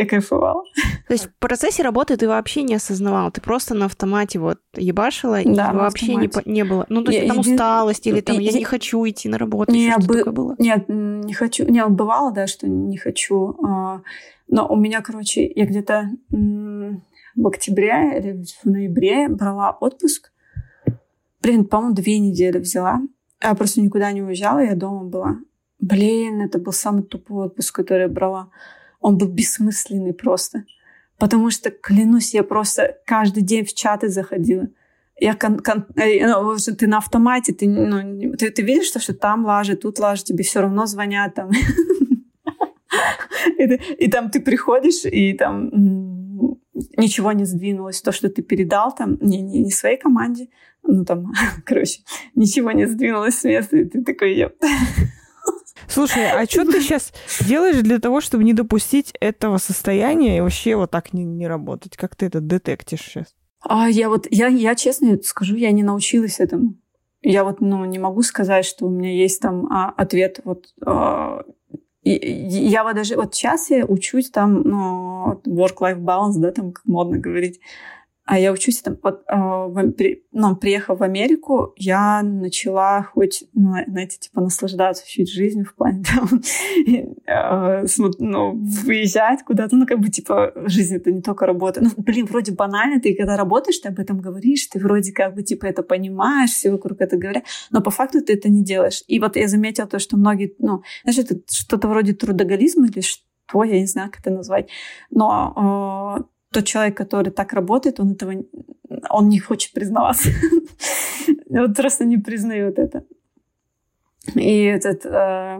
я кайфовала. То есть в процессе работы ты вообще не осознавала, ты просто на автомате вот ебашила, да, и вообще не, не было. Ну, то есть я, там иди... усталость или там я, я не хочу идти на работу, не, что бы... было? Нет, не хочу. Не, бывало, да, что не хочу. А, но у меня, короче, я где-то в октябре или в ноябре брала отпуск. Блин, по-моему, две недели взяла. Я просто никуда не уезжала, я дома была. Блин, это был самый тупой отпуск, который я брала он был бессмысленный просто. Потому что, клянусь, я просто каждый день в чаты заходила. Я кон, кон, э, ну, ты на автомате, ты, ну, ты, ты видишь, что, там лажет, тут лажет, тебе все равно звонят там. И, там ты приходишь, и там ничего не сдвинулось. То, что ты передал там, не своей команде, ну там, [LAUGHS] короче, ничего не сдвинулось с места, и ты такой, еп. Слушай, а что ты сейчас делаешь для того, чтобы не допустить этого состояния и вообще вот так не, не работать? Как ты это детектишь сейчас? А я вот, я, я честно скажу, я не научилась этому. Я вот, ну, не могу сказать, что у меня есть там а, ответ вот а, и, я вот даже вот сейчас я учусь там, ну, work-life balance, да, там, как модно говорить. А я учусь там, под, э, в, при, ну, приехав в Америку, я начала хоть, ну, знаете, типа наслаждаться чуть жизнью в плане там, [LAUGHS] э, ну, выезжать куда-то, ну, как бы, типа, жизнь это не только работа. Ну, блин, вроде банально, ты когда работаешь, ты об этом говоришь, ты вроде как бы, типа, это понимаешь, все вокруг это говорят, но по факту ты это не делаешь. И вот я заметила то, что многие, ну, знаешь, это что-то вроде трудоголизма или что, я не знаю, как это назвать, но э, тот человек, который так работает, он этого он не хочет признаваться. [LAUGHS] Вот просто не признает это. И этот... Э,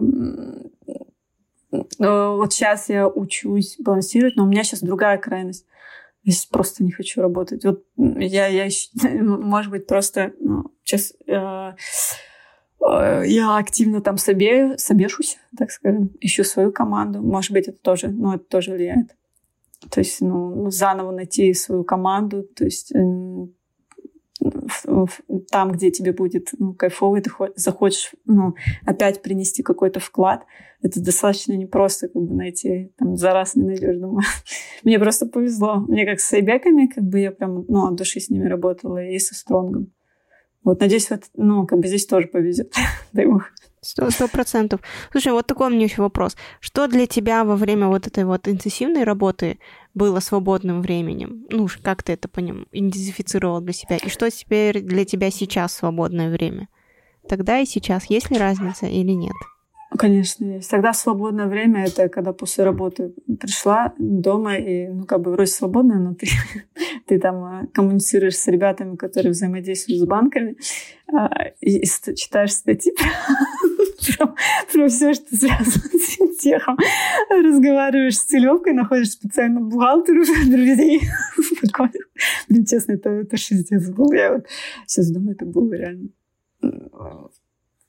вот сейчас я учусь балансировать, но у меня сейчас другая крайность. Я просто не хочу работать. Вот я, я [LAUGHS] может быть, просто ну, сейчас э, э, я активно там себе, собешусь, так скажем, ищу свою команду. Может быть, это тоже, ну, это тоже влияет. То есть, ну, заново найти свою команду, то есть там, где тебе будет ну, кайфово, ты захочешь ну, опять принести какой-то вклад, это достаточно непросто как бы найти, там, за раз не. [LAUGHS] Мне просто повезло. Мне как с айбеками, как бы я прям, ну, от души с ними работала, и со стронгом. Вот, надеюсь, вот, ну, как бы здесь тоже повезет. [LAUGHS] Дай бог. Сто процентов. Слушай, вот такой у меня еще вопрос. Что для тебя во время вот этой вот интенсивной работы было свободным временем? Ну, как ты это по ним идентифицировал для себя? И что теперь для тебя сейчас свободное время? Тогда и сейчас есть ли разница или нет? Конечно, есть. Тогда свободное время — это когда после работы пришла дома и, ну, как бы вроде свободная, но [LAUGHS] ты, ты там а, коммуницируешь с ребятами, которые взаимодействуют с банками, а, и читаешь статьи [LAUGHS] про, про все, что связано с финтехом. Разговариваешь с целевкой, находишь специально бухгалтеру друзей. [LAUGHS] Блин, честно, это, это шиздец был. Я вот сейчас думаю, это было реально...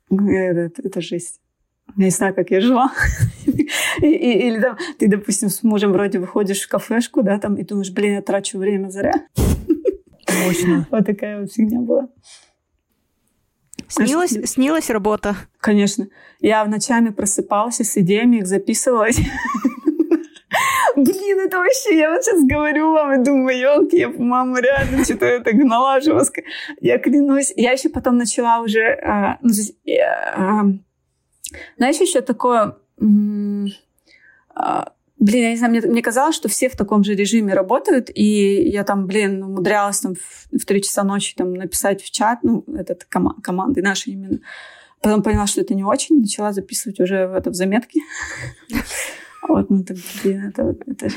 Это, это жесть. Я не знаю, как я жила. [LAUGHS] Или там ты, допустим, с мужем вроде выходишь в кафешку, да, там, и думаешь, блин, я трачу время зря. Мощно. [LAUGHS] Вот такая вот фигня была. Снилась, снилась работа? Конечно. Я ночами просыпалась с идеями их записывалась. [LAUGHS] Блин, это вообще, я вот сейчас говорю вам и думаю, елки, я, мама, реально что-то это гнала жестко. Я клянусь. Я еще потом начала уже... А, ну, а, знаешь, еще такое... А, блин, я не знаю, мне, мне казалось, что все в таком же режиме работают, и я там, блин, умудрялась там в три часа ночи там написать в чат, ну, этот кома- команды наши именно. Потом поняла, что это не очень, начала записывать уже в, это, в заметки. Вот, ну, так, блин, это, это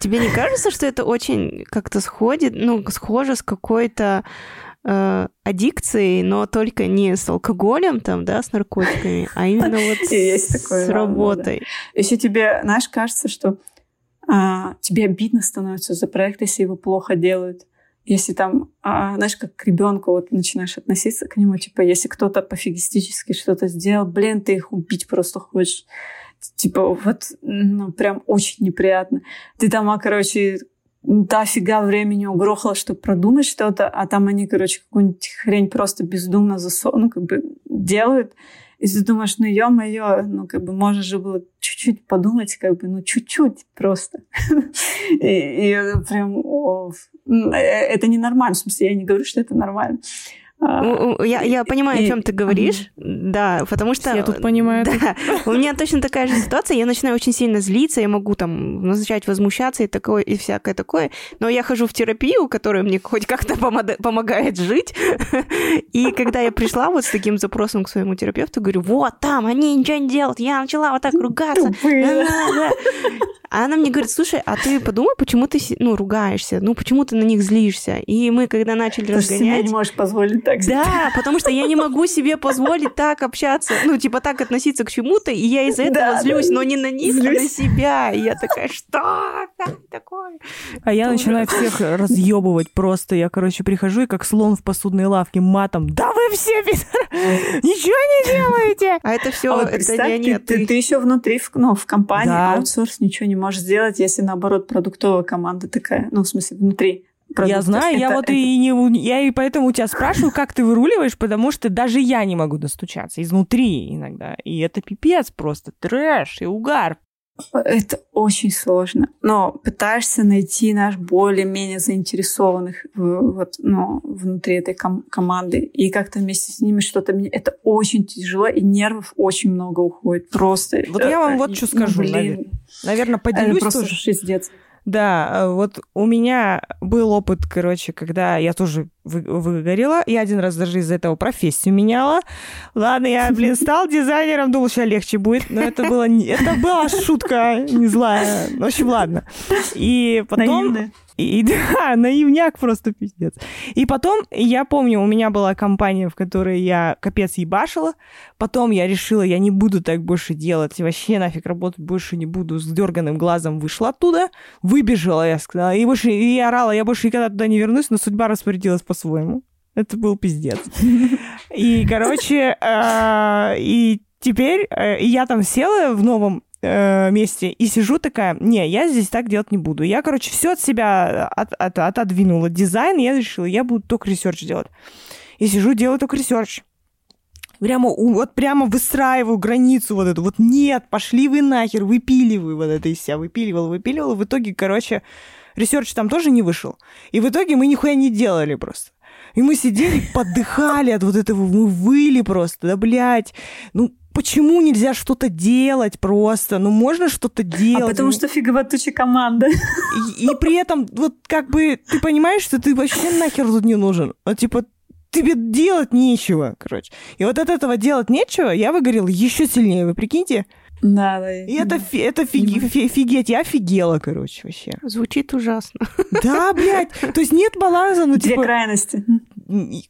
Тебе не кажется, что это очень как-то сходит, ну, схоже с какой-то э, аддикцией, но только не с алкоголем, там, да, с наркотиками, а именно вот [LAUGHS] с работой. Если тебе, знаешь, кажется, что а, тебе обидно становится за проект, если его плохо делают. Если там, а, знаешь, как к ребенку вот начинаешь относиться к нему, типа, если кто-то пофигистически что-то сделал, блин, ты их убить просто хочешь. Типа, вот, ну, прям очень неприятно. Ты там, а, короче, дофига времени угрохало, чтобы продумать что-то, а там они, короче, какую-нибудь хрень просто бездумно засо... ну, как бы делают. И ты думаешь, ну, ё-моё, ну, как бы можно же было чуть-чуть подумать, как бы, ну, чуть-чуть просто. [LAUGHS] И прям, э, это ненормально, в смысле, я не говорю, что это нормально. А, я, я понимаю, о чем ты говоришь, да, потому что... Я тут понимаю. [LAUGHS] Да, у меня точно такая же ситуация, я начинаю очень сильно злиться, я могу там начать возмущаться и такое, и всякое такое, но я хожу в терапию, которая мне хоть как-то помогает жить, [LAUGHS] и когда я пришла вот с таким запросом к своему терапевту, говорю, вот там, они ничего не делают, я начала вот так ругаться. А она мне говорит, слушай, а ты подумай, почему ты ну, ругаешься, ну почему ты на них злишься? И мы, когда начали Потому разгонять... Ты себе не можешь позволить так Да, потому что я не могу себе позволить так общаться, ну типа так относиться к чему-то, и я из-за этого да, злюсь, да, но не на них, злюсь. а на себя. И я такая, что такое? А я начинаю всех разъебывать просто. Я, короче, прихожу и как слон в посудной лавке матом. Да вы все ничего не делаете! А это все, а это не нет. Ты, ты, ты еще внутри, ну, в компании да. аутсорс ничего не можешь сделать, если наоборот продуктовая команда такая, ну, в смысле, внутри продуктов. Я знаю, это, я вот это... и не, я и поэтому у тебя спрашиваю, как ты выруливаешь, потому что даже я не могу достучаться изнутри иногда. И это пипец просто, трэш и угар. Это очень сложно. Но пытаешься найти наш более-менее заинтересованных вот, ну, внутри этой ком- команды. И как-то вместе с ними что-то... Это очень тяжело, и нервов очень много уходит. Просто... Вот я вам вот что скажу, блин. Наверное, поделюсь это тоже. шиздец. Да, э, вот у меня был опыт, короче, когда я тоже вы, выгорела. Я один раз даже из-за этого профессию меняла. Ладно, я, блин, [LAUGHS] стал дизайнером, думал, что легче будет, но это было это была шутка не злая. В общем, ладно. И потом... Наивная. И [LAUGHS] да, наивняк просто пиздец. И потом, я помню, у меня была компания, в которой я капец ебашила. Потом я решила, я не буду так больше делать. Вообще нафиг работать больше не буду. С дерганым глазом вышла оттуда, выбежала, я сказала. И больше и орала, я больше никогда туда не вернусь, но судьба распорядилась по-своему. Это был пиздец. [LAUGHS] И, короче, а, и теперь э, я там села в новом э, месте и сижу такая, не, я здесь так делать не буду. Я, короче, все от себя от, от, отодвинула. Дизайн я решила, я буду только research делать. И сижу, делаю только research. Прямо, вот прямо выстраиваю границу вот эту. Вот нет, пошли вы нахер, выпиливаю вот это из себя. Выпиливал, выпиливал. В итоге, короче, research там тоже не вышел. И в итоге мы нихуя не делали просто. И мы сидели, подыхали от вот этого, мы выли просто, да, блядь. Ну, почему нельзя что-то делать просто? Ну, можно что-то делать. А потому что фигова туча команда. И, и при этом, вот как бы, ты понимаешь, что ты вообще нахер тут не нужен. А типа, тебе делать нечего, короче. И вот от этого делать нечего я выгорел еще сильнее, вы прикиньте? Да, да. И это, это фиги, фигеть, я офигела, короче, вообще. Звучит ужасно. [LAUGHS] Да, блядь. То есть нет баланса, ну Две типа... крайности.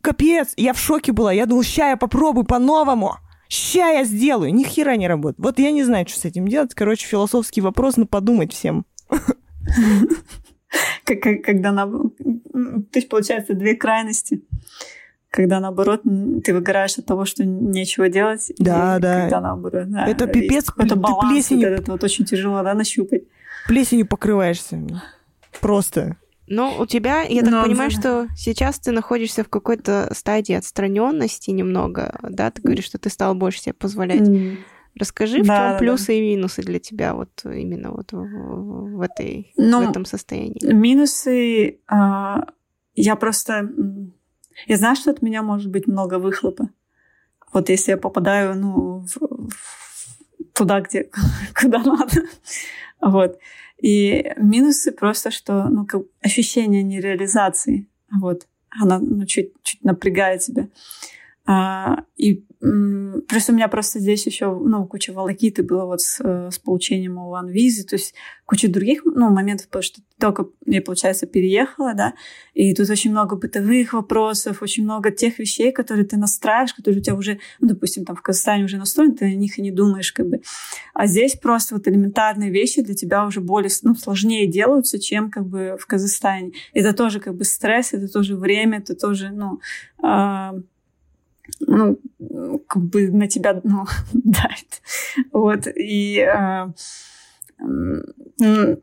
Капец, я в шоке была. Я думала, ща я попробую по-новому. Ща я сделаю. Ни хера не работает. Вот я не знаю, что с этим делать. Короче, философский вопрос, ну подумать всем. [LAUGHS] Когда на... То есть, получается, две крайности когда наоборот ты выгораешь от того, что нечего делать. Да, да. Когда наоборот, да. Это пипец. Это баланс плесенью... вот этот вот очень тяжело, да, нащупать. Плесенью покрываешься. Просто. Ну, у тебя, я так Но понимаю, что сейчас ты находишься в какой-то стадии отстраненности немного, да? Ты говоришь, что ты стал больше себе позволять. Mm. Расскажи, да, в чем да, плюсы да. и минусы для тебя вот именно вот в, в этой ну, в этом состоянии. Минусы, а, я просто я знаю, что от меня может быть много выхлопа. Вот если я попадаю ну, в, в, туда, где, [LAUGHS] куда надо. Вот. И минусы просто, что ну, как ощущение нереализации. Вот. Она ну, чуть, чуть напрягает тебя. А, и Плюс у меня просто здесь еще, ну, куча волокиты было вот с, э, с получением One визы, то есть куча других, ну, моментов, потому что только я, получается, переехала, да, и тут очень много бытовых вопросов, очень много тех вещей, которые ты настраиваешь, которые у тебя уже, ну, допустим, там в Казахстане уже настроены, ты о них и не думаешь, как бы. А здесь просто вот элементарные вещи для тебя уже более, ну, сложнее делаются, чем как бы в Казахстане. Это тоже как бы стресс, это тоже время, это тоже, ну, э, ну, как бы на тебя ну, [LAUGHS] давит. Вот. И э, э,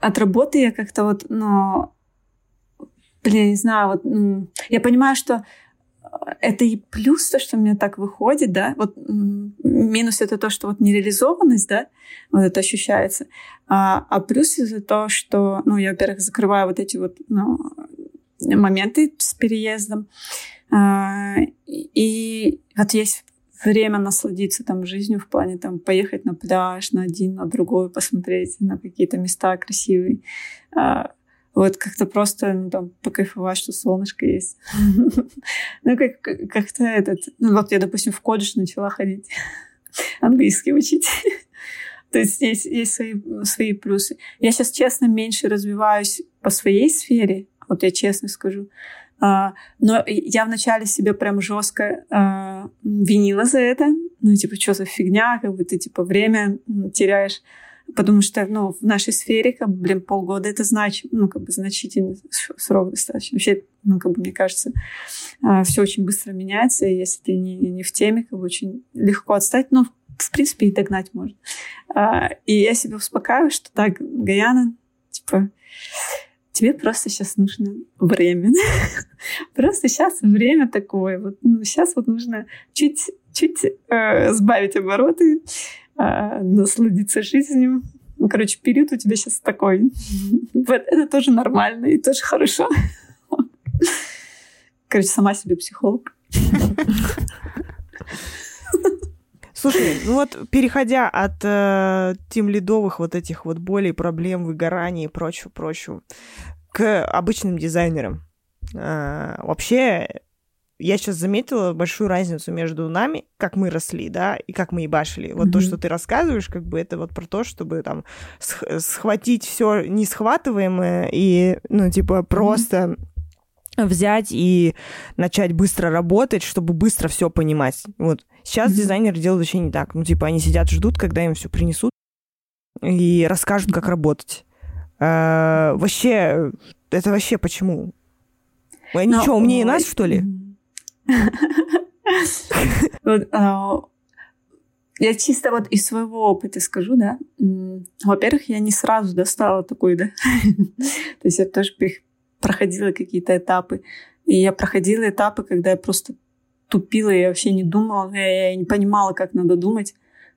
от работы я как-то вот, ну, блин, не знаю, вот, ну, я понимаю, что это и плюс то, что мне так выходит, да, вот минус это то, что вот нереализованность, да, вот это ощущается, а, а плюс это то, что, ну, я, во-первых, закрываю вот эти вот, ну, моменты с переездом, а, и вот есть время насладиться там жизнью в плане там поехать на пляж, на один, на другой, посмотреть на какие-то места красивые. А, вот как-то просто ну, там покайфовать, что солнышко есть. [LAUGHS] Ну, как, как-то этот... Ну, вот я, допустим, в колледж начала ходить, [LAUGHS] английский учить. [LAUGHS] То есть есть, есть свои, свои плюсы. Я сейчас, честно, меньше развиваюсь по своей сфере, вот я честно скажу. А, но я вначале себе прям жестко а, винила за это. Ну, типа, что за фигня, как бы ты, типа, время теряешь. Потому что, ну, в нашей сфере, как бы, блин, полгода это значит, ну, как бы, значительный срок достаточно. Вообще, ну, как бы, мне кажется, а, все очень быстро меняется, и если ты не, не в теме, как бы, очень легко отстать, но, в принципе, и догнать можно. И я себя успокаиваю, что так, Гаяна, типа, тебе просто сейчас нужно время. [LAUGHS] просто сейчас время такое. Вот, ну, сейчас вот нужно чуть, чуть э, сбавить обороты, э, насладиться жизнью. Ну, короче, период у тебя сейчас такой. [LAUGHS] вот это тоже нормально и тоже хорошо. [LAUGHS] короче, сама себе психолог. Слушай, ну вот переходя от э, тем лидовых вот этих вот болей, проблем, выгораний и прочего, прочего, к обычным дизайнерам. Э, вообще, я сейчас заметила большую разницу между нами, как мы росли, да, и как мы ебашили. Вот mm-hmm. то, что ты рассказываешь, как бы это вот про то, чтобы там схватить все несхватываемое и, ну, типа, просто mm-hmm. Взять и начать быстро работать, чтобы быстро все понимать. Вот. Сейчас mm-hmm. дизайнеры делают вообще не так. Ну, типа, они сидят, ждут, когда им все принесут и расскажут, как работать. А, вообще, это вообще почему? Они Но, что, умнее нас, что ли? [LAUGHS] А, я чисто вот из своего опыта скажу, да. Во-первых, я не сразу достала такой, да. [LAUGHS] То есть я тоже проходила какие-то этапы. И я проходила этапы, когда я просто тупила, я вообще не думала, я не понимала, как надо думать.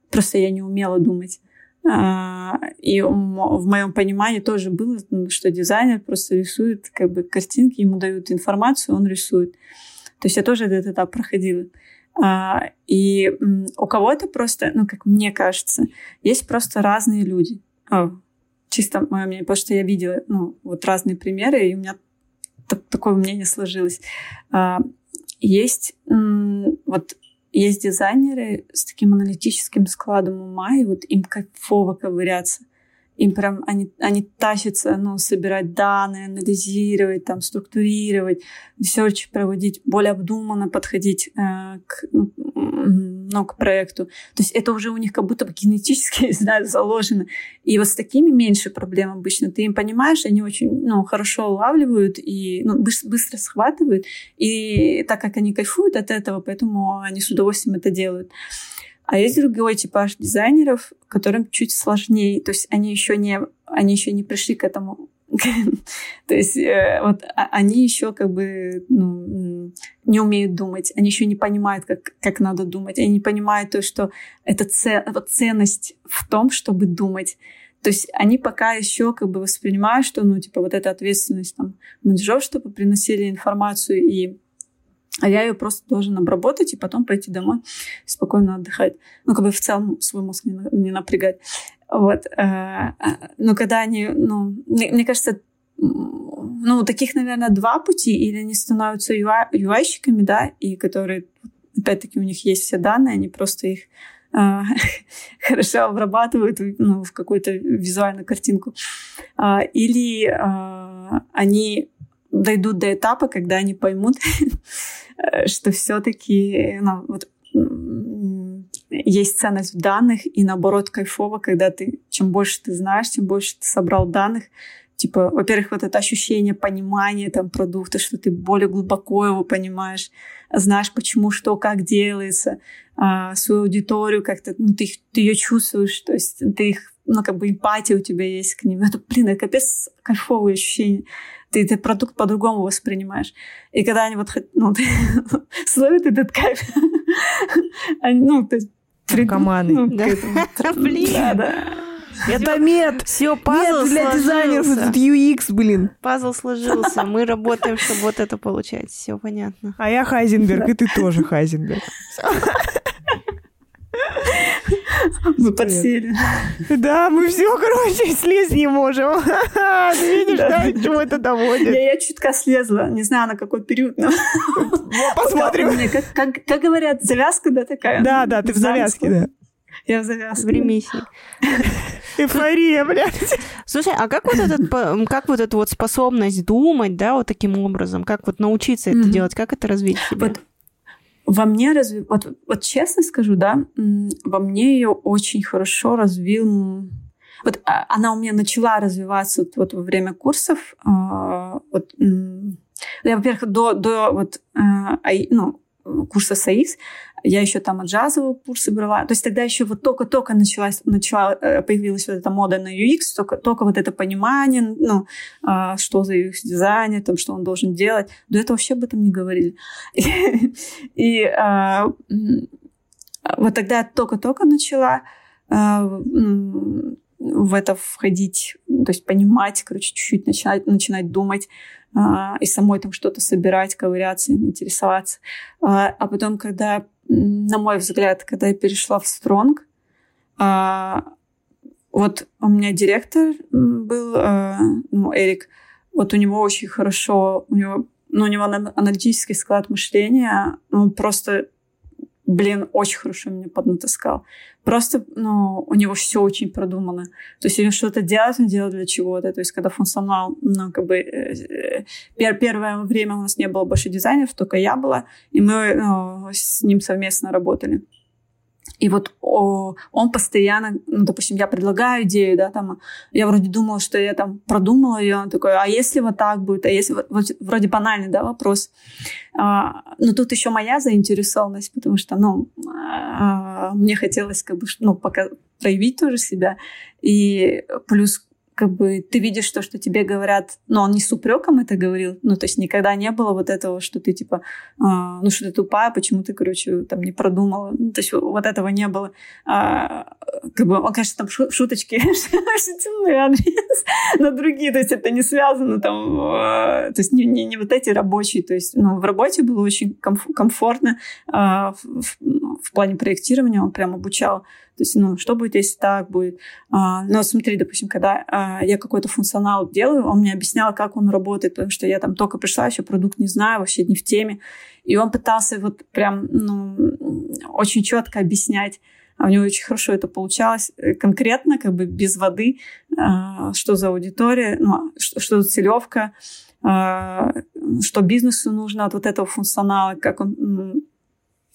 Просто я не умела думать. А, и в моем понимании тоже было, что дизайнер просто рисует как бы картинки, ему дают информацию, он рисует. То есть я тоже этот этап проходила. А, и у кого-то просто, ну, как мне кажется, есть просто разные люди. Чисто мое мнение, потому что я видела, ну, вот разные примеры, и у меня такое мнение сложилось. А, есть вот есть дизайнеры с таким аналитическим складом ума, и вот им кайфово ковыряться. Им прям, они, они тащатся, ну, собирать данные, анализировать, там, структурировать, research проводить, более обдуманно подходить э, к, ну, к проекту. То есть это уже у них как будто бы генетически, [LAUGHS] не знаю, заложено. И вот с такими меньше проблем обычно. Ты им понимаешь, они очень, ну, хорошо улавливают и ну, быстро, быстро схватывают. И так как они кайфуют от этого, поэтому они с удовольствием это делают. А есть другой типаж дизайнеров, которым чуть сложнее. То есть они еще не, они еще не пришли к этому. [LAUGHS] То есть э, вот а, они еще как бы ну, не умеют думать, они еще не понимают, как, как надо думать, они не понимают то, что это ценность в том, чтобы думать. То есть они пока еще как бы воспринимают, что, ну, типа, вот эта ответственность там менеджеров, чтобы приносили информацию и а я ее просто должен обработать и потом пойти домой спокойно отдыхать. Ну, как бы в целом свой мозг не, не напрягать. Вот. Э, э, но когда они, ну, мне, мне кажется, ну, таких, наверное, два пути. Или они становятся UI-щиками, да, и которые, опять-таки, у них есть все данные, они просто их э, [LAUGHS] хорошо обрабатывают ну, в какую-то визуальную картинку. А, или они дойдут до этапа, когда они поймут, [LAUGHS] что все-таки ну, вот, есть ценность в данных, и наоборот кайфово, когда ты, чем больше ты знаешь, тем больше ты собрал данных, типа, во-первых, вот это ощущение понимания там продукта, что ты более глубоко его понимаешь, знаешь, почему, что, как делается, а, свою аудиторию как-то, ну, ты, ты ее чувствуешь, то есть ты их, ну, как бы эмпатия у тебя есть к ним. [LAUGHS] Это, блин, это капец кайфовые ощущения ты этот продукт по-другому воспринимаешь. И когда они вот ну, [LAUGHS] словят этот кайф, [LAUGHS] ну, то есть... Наркоманы. Ну, да. Блин. Да, да. Это мед! Все, пазл мед для дизайнеров, это UX, блин. Пазл сложился. Мы работаем, чтобы вот это получать. Все понятно. А я Хайзенберг, и ты тоже Хайзенберг. Мы подсели. Да, мы все, короче, слезть не можем. [LAUGHS] Ты видишь, да, к чему это доводит? Я, я чутка слезла, не знаю, на какой период. Но... Посмотрим. Как, как, как говорят, завязка, да, такая? Да, да, ты в завязке, да. Я в завязке. В ремиссии. [LAUGHS] Эйфория, блядь. Слушай, а как вот, этот, как вот эту вот способность думать, да, вот таким образом, как вот научиться это делать, как это развить себе? Вот во мне развил, вот, вот честно скажу, да, во мне ее очень хорошо развил вот а, она у меня начала развиваться вот, вот во время курсов. Э, вот, я, во-первых, до, до вот, э, ну, курса САИС я еще там джазовые курсы брала. То есть тогда еще вот только-только началась, начала, э, появилась вот эта мода на UX, только, только вот это понимание, ну, а, что за UX-дизайнер, там, что он должен делать. До этого вообще об этом не говорили. И а, вот тогда я только-только начала а, в это входить, то есть понимать, короче, чуть-чуть начинать, начинать думать и самой там что-то собирать, ковыряться, интересоваться. А потом, когда, на мой взгляд, когда я перешла в Стронг, а, вот у меня директор был, а, ну, Эрик, вот у него очень хорошо, у него ну, у него аналитический склад мышления, он просто блин, очень хорошо меня поднатаскал. Просто, ну, у него все очень продумано. То есть, если что-то делать, он делает для чего-то. То есть, когда функционал, ну, как бы, э, пер первое время у нас не было больше дизайнеров, только я была, и мы ну, с ним совместно работали. И вот о, он постоянно, ну, допустим, я предлагаю идею, да, там, я вроде думала, что я там продумала ее, он такой, а если вот так будет, а если вот, вроде банальный, да, вопрос. А, но тут еще моя заинтересованность, потому что, ну, а, мне хотелось как бы, ну, пока проявить тоже себя, и плюс как бы ты видишь то, что тебе говорят, но он не с упреком это говорил, ну, то есть никогда не было вот этого, что ты типа, а, ну, что ты тупая, почему ты, короче, там не продумала, ну, то есть вот этого не было. А, как бы, он, конечно, там шуточки, [LAUGHS] шутинный адрес [LAUGHS] на другие, то есть это не связано там, а, то есть не, не, не вот эти рабочие, то есть, ну, в работе было очень комф- комфортно а, в, в, в плане проектирования, он прям обучал то есть, ну, что будет, если так будет? А, но смотри, допустим, когда а, я какой-то функционал делаю, он мне объяснял, как он работает, потому что я там только пришла, еще продукт не знаю, вообще не в теме. И он пытался вот прям, ну, очень четко объяснять, а у него очень хорошо это получалось, э, конкретно, как бы без воды, а, что за аудитория, ну, что, что за целевка, а, что бизнесу нужно от вот этого функционала, как он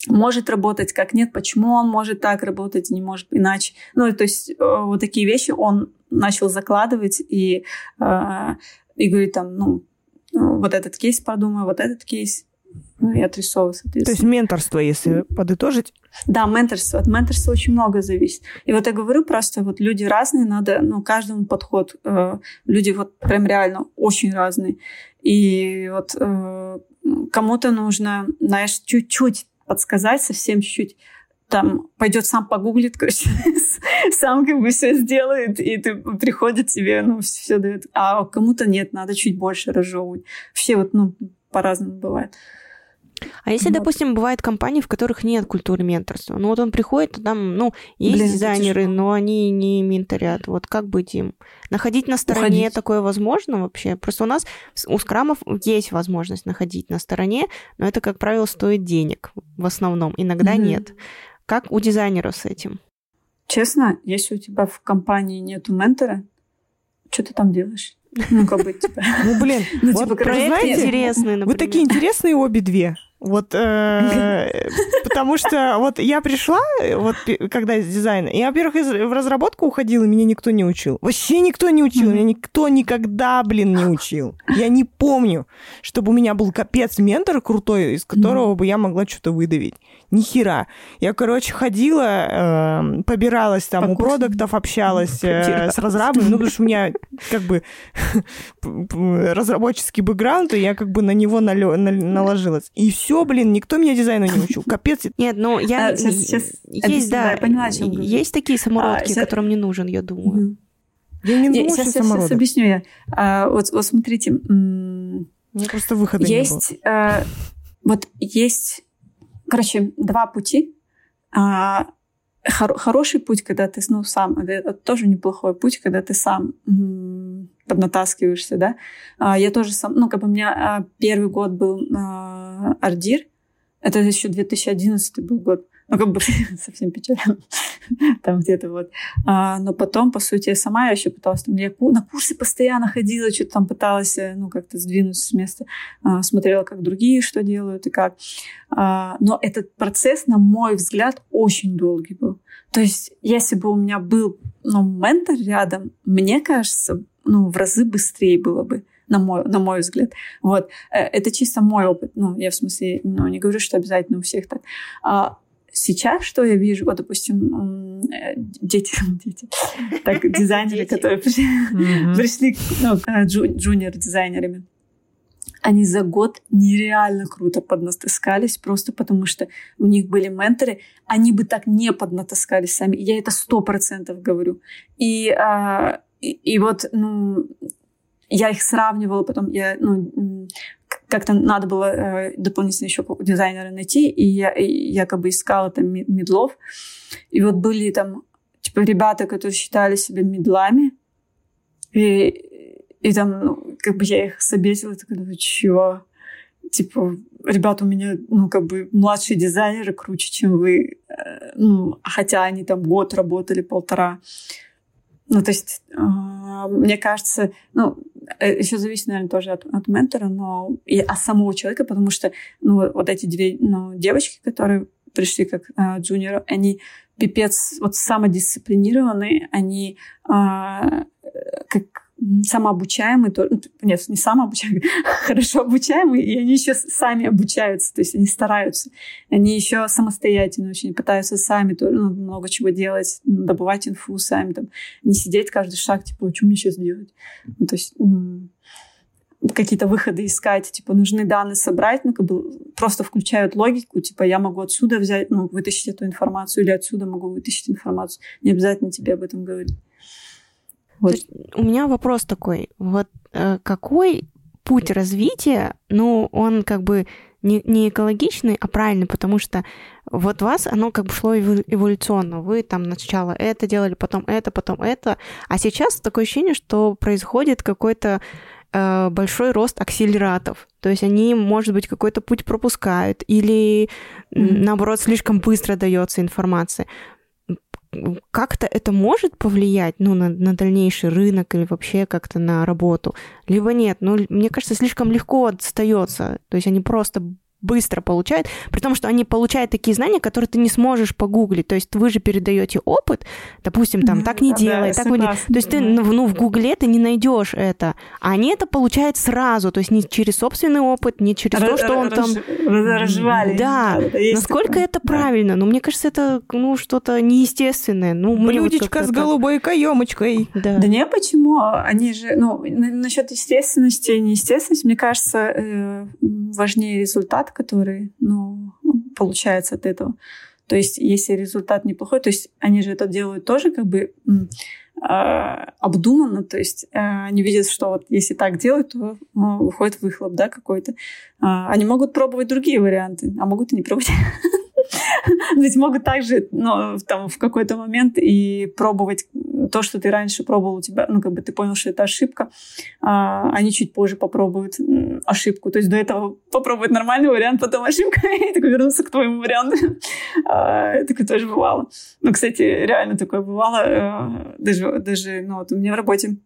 может работать, как нет, почему он может так работать, не может иначе. Ну, то есть э, вот такие вещи он начал закладывать и, э, и говорит там, ну, вот этот кейс продумай, вот этот кейс, ну, и отрисовываю, соответственно. То есть менторство, если подытожить? Да, менторство. От менторства очень много зависит. И вот я говорю просто, вот люди разные, надо, ну, каждому подход. Э, люди вот прям реально очень разные. И вот э, кому-то нужно, знаешь, чуть-чуть подсказать совсем чуть-чуть там пойдет сам погуглит, короче, [LAUGHS] сам как бы все сделает, и ты приходит тебе, ну, все дает. А кому-то нет, надо чуть больше разжевывать. Вообще вот, ну, по-разному бывает. А если, вот. допустим, бывают компании, в которых нет культуры менторства? Ну вот он приходит, там, ну, есть Блин, дизайнеры, но они не менторят. Вот как быть им? Находить на стороне Уходить. такое возможно вообще? Просто у нас у скрамов есть возможность находить на стороне, но это, как правило, стоит денег в основном. Иногда mm-hmm. нет. Как у дизайнера с этим? Честно, если у тебя в компании нету ментора, что ты там делаешь? Ну, как бы, типа... Ну, блин, [LAUGHS] ну, вот типа, проект знаете, интересный, например. Вы такие интересные обе две. Вот, э, [LAUGHS] потому что вот я пришла, вот когда из дизайна, я, во-первых, в разработку уходила, меня никто не учил. Вообще никто не учил, меня никто никогда, блин, не учил. Я не помню, чтобы у меня был капец ментор крутой, из которого бы я могла что-то выдавить. Ни хера. Я, короче, ходила, э, побиралась там у продуктов, общалась э, с разрабами, ну, потому что у меня как бы [LAUGHS] разработческий бэкграунд, и я как бы на него наложилась. И все блин, никто меня дизайну не учил. Капец. Нет, ну я... А, сейчас, сейчас есть, да, я поняла, о чем Есть такие самородки, а, которым не нужен, я думаю. Я не думаю, сейчас, что сейчас, сейчас объясню я. А, вот, вот смотрите. Мне просто выхода есть, не было. А, вот есть, короче, два пути. А, хор- хороший путь, когда ты ну, сам, это тоже неплохой путь, когда ты сам поднатаскиваешься, да. А, я тоже сам, ну, как бы у меня а, первый год был а, Ардир, это еще 2011 был год. Ну, как бы [LAUGHS] совсем печально. [LAUGHS] там где-то вот. А, но потом, по сути, я сама еще пыталась. Там, я на курсы постоянно ходила, что-то там пыталась, э, ну, как-то сдвинуться с места. А, смотрела, как другие что делают и как. А, но этот процесс, на мой взгляд, очень долгий был. То есть, если бы у меня был ну, ментор рядом, мне кажется, ну, в разы быстрее было бы на мой, на мой взгляд. Вот. Э, это чисто мой опыт. Ну, я в смысле, ну, не говорю, что обязательно у всех так. А сейчас что я вижу? Вот, допустим, э, дети, [LAUGHS] дети, так, [LAUGHS] дизайнеры, которые пришли, ну, э, джуниор-дизайнерами они за год нереально круто поднатаскались, просто потому что у них были менторы, они бы так не поднатаскались сами. Я это сто процентов говорю. И, а, и, и вот, ну, я их сравнивала, потом я, ну, как-то надо было э, дополнительно еще дизайнера найти, и я и якобы искала там медлов. И вот были там, типа, ребята, которые считали себя медлами, и, и там, ну, как бы я их собесила, такая, думаю, чё? типа, ребята у меня, ну, как бы младшие дизайнеры круче, чем вы, э, ну, хотя они там год работали, полтора. Ну, то есть, э, мне кажется, ну, э, еще зависит, наверное, тоже от, от ментора, но и от самого человека, потому что, ну, вот эти две ну, девочки, которые пришли как э, джуниоры, они пипец вот самодисциплинированные, они э, как самообучаемые, то, ну, нет, не самообучаемые, [LAUGHS] хорошо обучаемые, и они еще сами обучаются, то есть они стараются. Они еще самостоятельно очень пытаются сами то, ну, много чего делать, добывать инфу сами, там, не сидеть каждый шаг, типа, что мне сейчас делать? Ну, то есть какие-то выходы искать, типа, нужны данные собрать, ну, как бы просто включают логику, типа, я могу отсюда взять, ну, вытащить эту информацию, или отсюда могу вытащить информацию. Не обязательно тебе об этом говорить. Вот. У меня вопрос такой. Вот э, какой путь развития, ну, он как бы не, не экологичный, а правильный, потому что вот вас, оно как бы шло эволюционно. Вы там сначала это делали, потом это, потом это. А сейчас такое ощущение, что происходит какой-то э, большой рост акселератов. То есть они, может быть, какой-то путь пропускают или, mm-hmm. наоборот, слишком быстро дается информация как-то это может повлиять ну, на, на дальнейший рынок или вообще как-то на работу, либо нет. Ну, мне кажется, слишком легко отстается. То есть они просто быстро получают, при том, что они получают такие знания, которые ты не сможешь погуглить. То есть вы же передаете опыт, допустим, там так не делай, так не То есть ты ну, в гугле ты не найдешь это, а они это получают сразу, то есть не через собственный опыт, не через то, что он там... Разжевали. Да, насколько это правильно? Ну, мне кажется, это ну что-то неестественное. Ну, Блюдечко с голубой каемочкой. Да. да не, почему? Они же, ну, насчет естественности и неестественности, мне кажется, э, важнее результат, который, ну, получается от этого. То есть, если результат неплохой, то есть они же это делают тоже как бы э, обдуманно, то есть э, они видят, что вот если так делать, то ну, выходит выхлоп, да, какой-то. Э, они могут пробовать другие варианты, а могут и не пробовать. [LAUGHS] [LAUGHS] Ведь могут также ну, там, в какой-то момент и пробовать то, что ты раньше пробовал у тебя, ну, как бы ты понял, что это ошибка, а они чуть позже попробуют ошибку. То есть до этого попробуют нормальный вариант, потом ошибка, [LAUGHS] и такой вернуться к твоему варианту. [LAUGHS] А, такое тоже бывало. Ну, кстати, реально такое бывало. Э, даже, даже ну, вот у меня в работе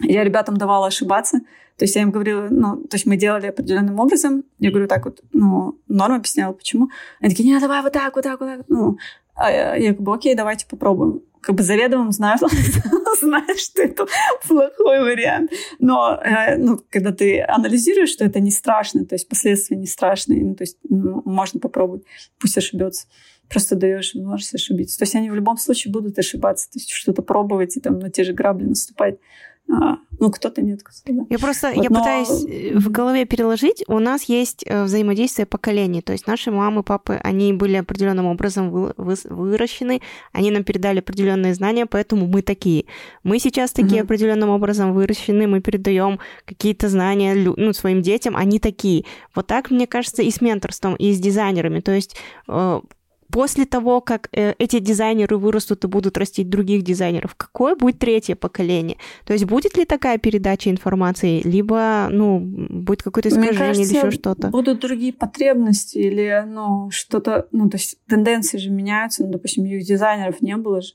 я ребятам давала ошибаться, то есть я им говорила, ну, то есть мы делали определенным образом. Я говорю так вот, ну, норм объясняла, почему. Они такие, нет, давай вот так, вот так, вот так. Ну, а я, я как окей, давайте попробуем. Как бы заведомо знаю, [LAUGHS] знает, что это плохой вариант. Но э, ну, когда ты анализируешь, что это не страшно, то есть последствия не страшные, ну, то есть ну, можно попробовать, пусть ошибется просто даешь возможность ошибиться. То есть они в любом случае будут ошибаться, то есть что-то пробовать и там на те же грабли наступать. А, ну, кто-то нет, кто-то да. Я просто, вот, я но... пытаюсь э, в голове переложить. У нас есть э, взаимодействие поколений. То есть наши мамы, папы, они были определенным образом вы, вы, выращены, они нам передали определенные знания, поэтому мы такие. Мы сейчас такие mm определенным образом выращены, мы передаем какие-то знания ну, своим детям, они такие. Вот так, мне кажется, и с менторством, и с дизайнерами. То есть э, после того, как э, эти дизайнеры вырастут и будут растить других дизайнеров, какое будет третье поколение? То есть будет ли такая передача информации, либо, ну, будет какое-то искажение кажется, или еще что-то? будут другие потребности или, ну, что-то, ну, то есть тенденции же меняются, ну, допустим, их дизайнеров не было же,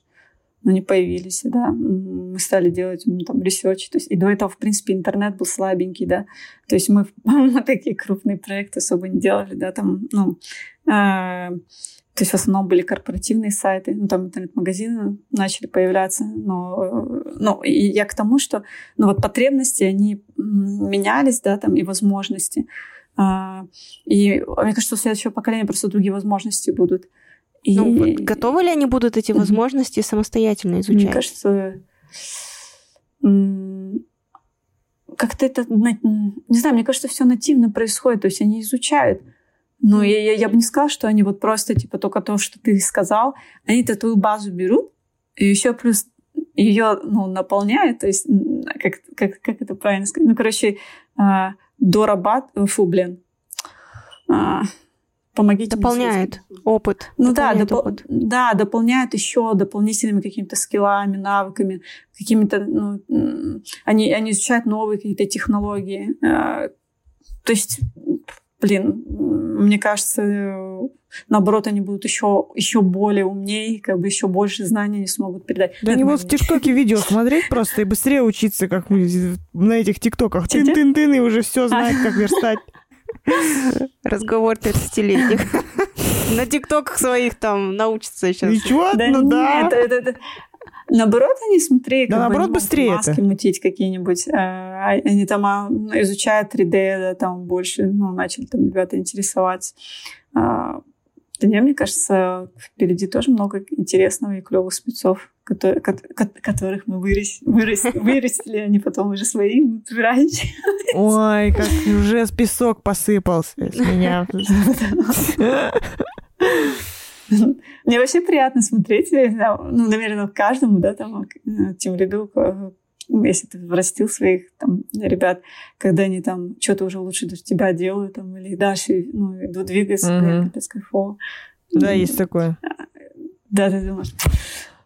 но они появились, да, мы стали делать ну, там research, то есть и до этого, в принципе, интернет был слабенький, да, то есть мы, [LAUGHS] мы такие крупные проекты особо не делали, да, там, ну, э, то есть в основном были корпоративные сайты, ну, там интернет-магазины начали появляться. Но, ну, и я к тому, что ну, вот потребности, они менялись, да, там, и возможности. А, и мне кажется, у следующего поколения просто другие возможности будут. И... Ну, вот готовы ли они будут эти возможности самостоятельно изучать? Мне кажется, как-то это, не знаю, мне кажется, все нативно происходит, то есть они изучают. Ну, я, я, я бы не сказала, что они вот просто, типа, только то, что ты сказал, они-то твою базу берут, и еще плюс ее, ну, наполняют, то есть, как, как, как это правильно сказать? Ну, короче, а, дорабат... Фу, блин. А, помогите Дополняет опыт. Ну да, допол... опыт. да, дополняют еще дополнительными какими-то скиллами, навыками, какими-то, ну, они, они изучают новые какие-то технологии. А, то есть блин, мне кажется, наоборот, они будут еще, еще более умнее, как бы еще больше знаний не смогут передать. Да они вот в ТикТоке [LAUGHS] видео смотреть просто и быстрее учиться, как на этих ТикТоках. Тын-тын-тын, и уже все знать, как верстать. [LAUGHS] Разговор 30-летних. [LAUGHS] На ТикТоках своих там научится сейчас. Ничего, ну да. Наоборот, они, смотри, да, наоборот, быстрее маски это. мутить какие-нибудь. А, они там а, изучают 3D, да, там больше, ну, начали там ребята интересоваться. А, да не, мне кажется, впереди тоже много интересного и клевых спецов, которые, которых мы вырос, вырос, [LAUGHS] вырастили, они потом уже свои собирались. Ой, как уже песок посыпался с меня. [LAUGHS] [LAUGHS] [LAUGHS] Мне вообще приятно смотреть, ну, наверное, каждому, да, там, э, тем ряду, если ты вырастил своих там ребят, когда они там что-то уже лучше тебя делают, там, или дальше, ну, идут двигаться, mm-hmm. капец кайфово. Да, есть такое. Да, ты думаешь...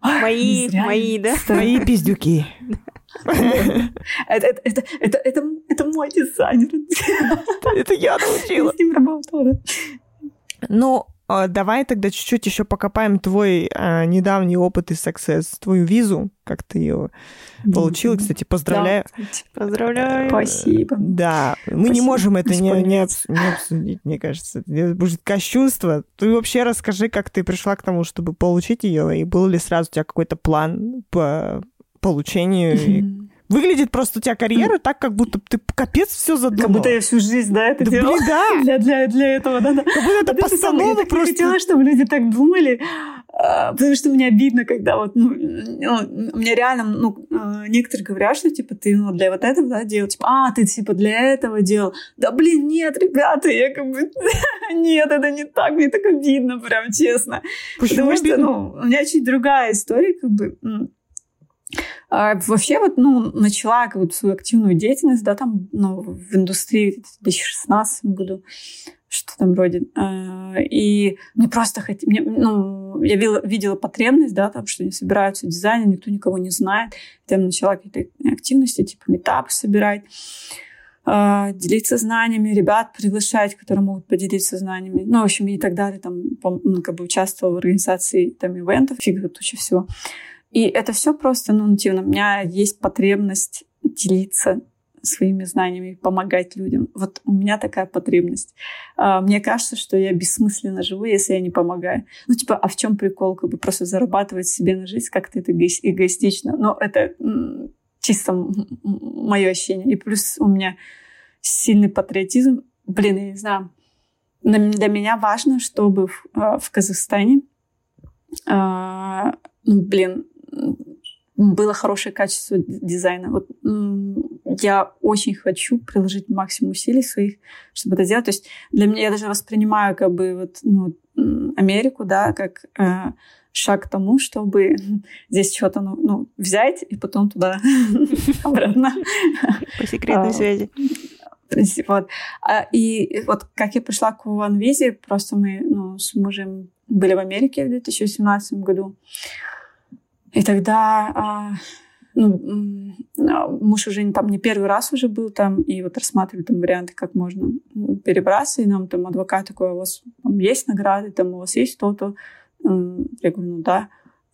Мои, мои, да? Мои пиздюки. Это, это, это, это, мой дизайнер. Это я научила. Я с ним работала. Ну, а, давай тогда чуть-чуть еще покопаем твой а, недавний опыт и success, твою визу, как ты ее получила. Кстати, поздравляю. Да, поздравляю. Спасибо. Да, мы Спасибо. не можем это не, не, обс- не обсудить, мне кажется. Это будет кощунство. Ты вообще расскажи, как ты пришла к тому, чтобы получить ее, и был ли сразу у тебя какой-то план по получению? Выглядит просто у тебя карьера так, как будто ты капец все задумала. Как будто я всю жизнь, да, это да, делала. Блин, да. [LAUGHS] Для, для, для этого, да, да. Как будто это а постанова просто. Я хотела, чтобы люди так думали, а, потому что мне обидно, когда вот, ну, ну, мне реально, ну, а, некоторые говорят, что, типа, ты, ну, для вот этого, да, делал, типа, а, ты, типа, для этого делал. Да, блин, нет, ребята, я как бы, [LAUGHS] нет, это не так, мне так обидно, прям честно. Почему Потому что, ну, у меня чуть другая история, как бы, вообще вот, ну, начала как бы, свою активную деятельность, да, там, ну, в индустрии в 2016 году, что там вроде. А, и мне просто хотелось, ну, я видела, потребность, да, там, что они собираются дизайнеры, никто никого не знает. Там начала какие-то активности, типа метапы собирать а, делиться знаниями, ребят приглашать, которые могут поделиться знаниями. Ну, в общем, и так далее. Там, ну, как бы участвовала в организации там ивентов, фиг туча всего. И это все просто ну, нативно. У меня есть потребность делиться своими знаниями, помогать людям. Вот у меня такая потребность. А, мне кажется, что я бессмысленно живу, если я не помогаю. Ну, типа, а в чем прикол? Как бы просто зарабатывать себе на жизнь как-то это эгоистично. Но это чисто мое ощущение. И плюс у меня сильный патриотизм. Блин, я не знаю. Для меня важно, чтобы в, а, в Казахстане, а, ну, блин, было хорошее качество дизайна. Вот я очень хочу приложить максимум усилий своих, чтобы это сделать. То есть для меня я даже воспринимаю как бы вот ну, Америку, да, как э, шаг к тому, чтобы [LAUGHS] здесь что-то ну, ну, взять и потом туда [LAUGHS] обратно. По секретной а, связи. Вот. А, и вот как я пришла к OneVision, просто мы ну, с мужем были в Америке в 2017 году. И тогда а, ну, а, муж уже там не первый раз уже был там, и вот рассматривали там варианты, как можно перебраться, и нам там адвокат такой, у вас там есть награды, там у вас есть то-то. Я говорю, ну да,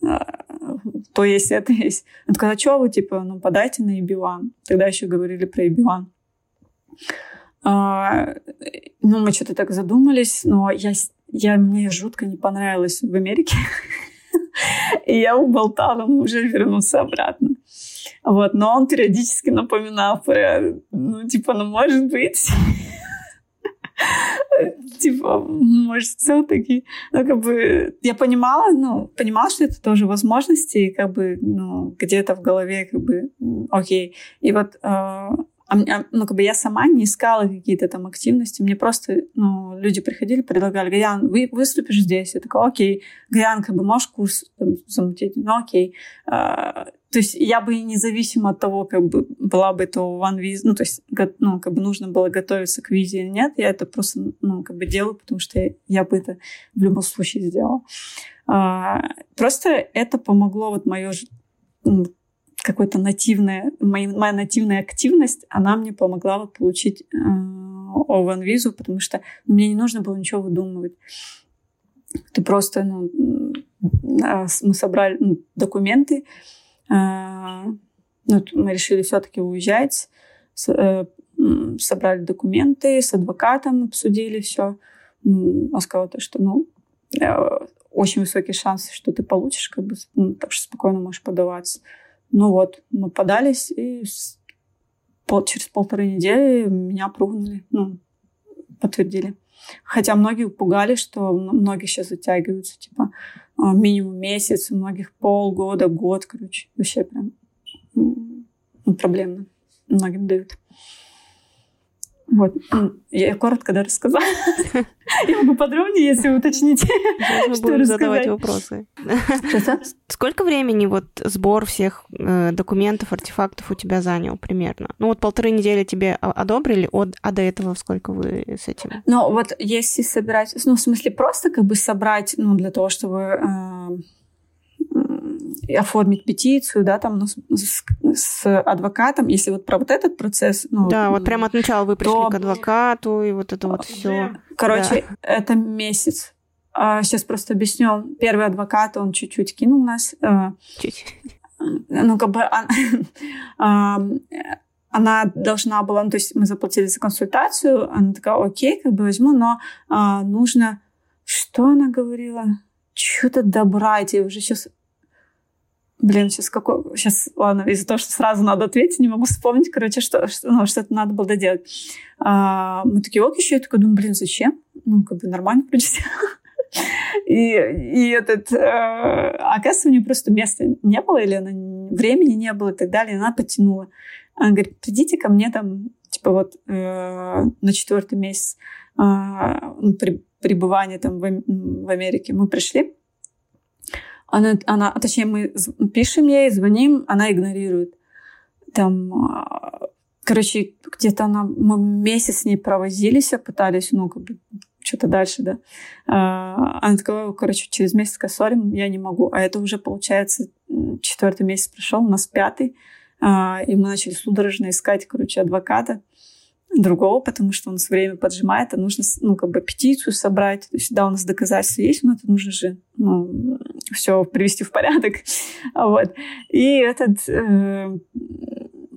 а, то есть, это есть. Он сказал, а что вы, типа, ну, подайте на EB1. Тогда еще говорили про EB1. А, ну, мы что-то так задумались, но я, я, мне жутко не понравилось в Америке. [LAUGHS] [LAUGHS] И я уболтала ему уже вернуться обратно. Вот, но он периодически напоминал про, ну, типа, ну, может быть, [LAUGHS] типа, может, все-таки, ну, как бы, я понимала, ну, понимала, что это тоже возможности, как бы, ну, где-то в голове, как бы, окей. И вот а, а, ну, как бы я сама не искала какие-то там активности. Мне просто, ну, люди приходили, предлагали, Гаян, вы выступишь здесь? Я такая, окей. Гаян, как бы можешь курс там, замутить? Ну, окей. А, то есть я бы независимо от того, как бы была бы это one visa, ну, то есть, ну, как бы нужно было готовиться к визе или нет, я это просто, ну, как бы делаю, потому что я, я бы это в любом случае сделала. А, просто это помогло вот мое какой-то нативная, моя, моя нативная активность, она мне помогла вот получить э, О1-визу, потому что мне не нужно было ничего выдумывать. Ты просто, ну, мы собрали ну, документы, ну, мы решили все-таки уезжать, собрали документы, с адвокатом обсудили все. Он сказал, что, ну, очень высокий шанс, что ты получишь, как бы, ну, так что спокойно можешь подаваться. Ну вот, мы подались, и пол, через полторы недели меня пругнули, ну, подтвердили. Хотя многие пугали, что многие сейчас затягиваются, типа, а, минимум месяц, у многих полгода, год, короче. Вообще прям ну, проблемно. Многим дают. Вот. Я коротко да, рассказала. [LAUGHS] [LAUGHS] Я могу подробнее, если уточните, [LAUGHS] что будем задавать вопросы. Сколько времени вот сбор всех э, документов, артефактов у тебя занял примерно? Ну вот полторы недели тебе одобрили, а до этого сколько вы с этим? Ну вот если собирать, ну в смысле просто как бы собрать, ну для того, чтобы э, оформить петицию, да, там ну, с, с адвокатом, если вот про вот этот процесс... Ну, да, вот прямо от начала вы пришли то... к адвокату, и вот это вот все. Короче, да. это месяц. А, сейчас просто объясню. Первый адвокат, он чуть-чуть кинул нас. Э, чуть. Ну, как бы... [LAUGHS] она должна была, ну, то есть мы заплатили за консультацию, она такая, окей, как бы возьму, но а, нужно, что она говорила? Что-то добрать, я уже сейчас Блин, сейчас какой... Сейчас, ладно, из-за того, что сразу надо ответить, не могу вспомнить, короче, что, что, ну, что это надо было доделать. А, мы такие, ок, еще я такая думаю, блин, зачем? Ну, как бы нормально, вроде [LAUGHS] и, и этот, э, оказывается, у нее просто места не было, или она, времени не было и так далее, и она потянула. Она говорит, придите ко мне там, типа вот э, на четвертый месяц э, при, пребывания там в, в Америке. Мы пришли, она, она, точнее, мы пишем ей, звоним, она игнорирует. Там, а, короче, где-то она, мы месяц с ней провозились, пытались, ну, как бы, что-то дальше, да. А, она такая, короче, через месяц косорим, я не могу. А это уже, получается, четвертый месяц пришел, у нас пятый. А, и мы начали судорожно искать, короче, адвоката другого, потому что у нас время поджимает, а нужно, ну, как бы петицию собрать. То есть, да, у нас доказательства есть, но это нужно же, ну, все привести в порядок. [LAUGHS] Вот. И этот... Э,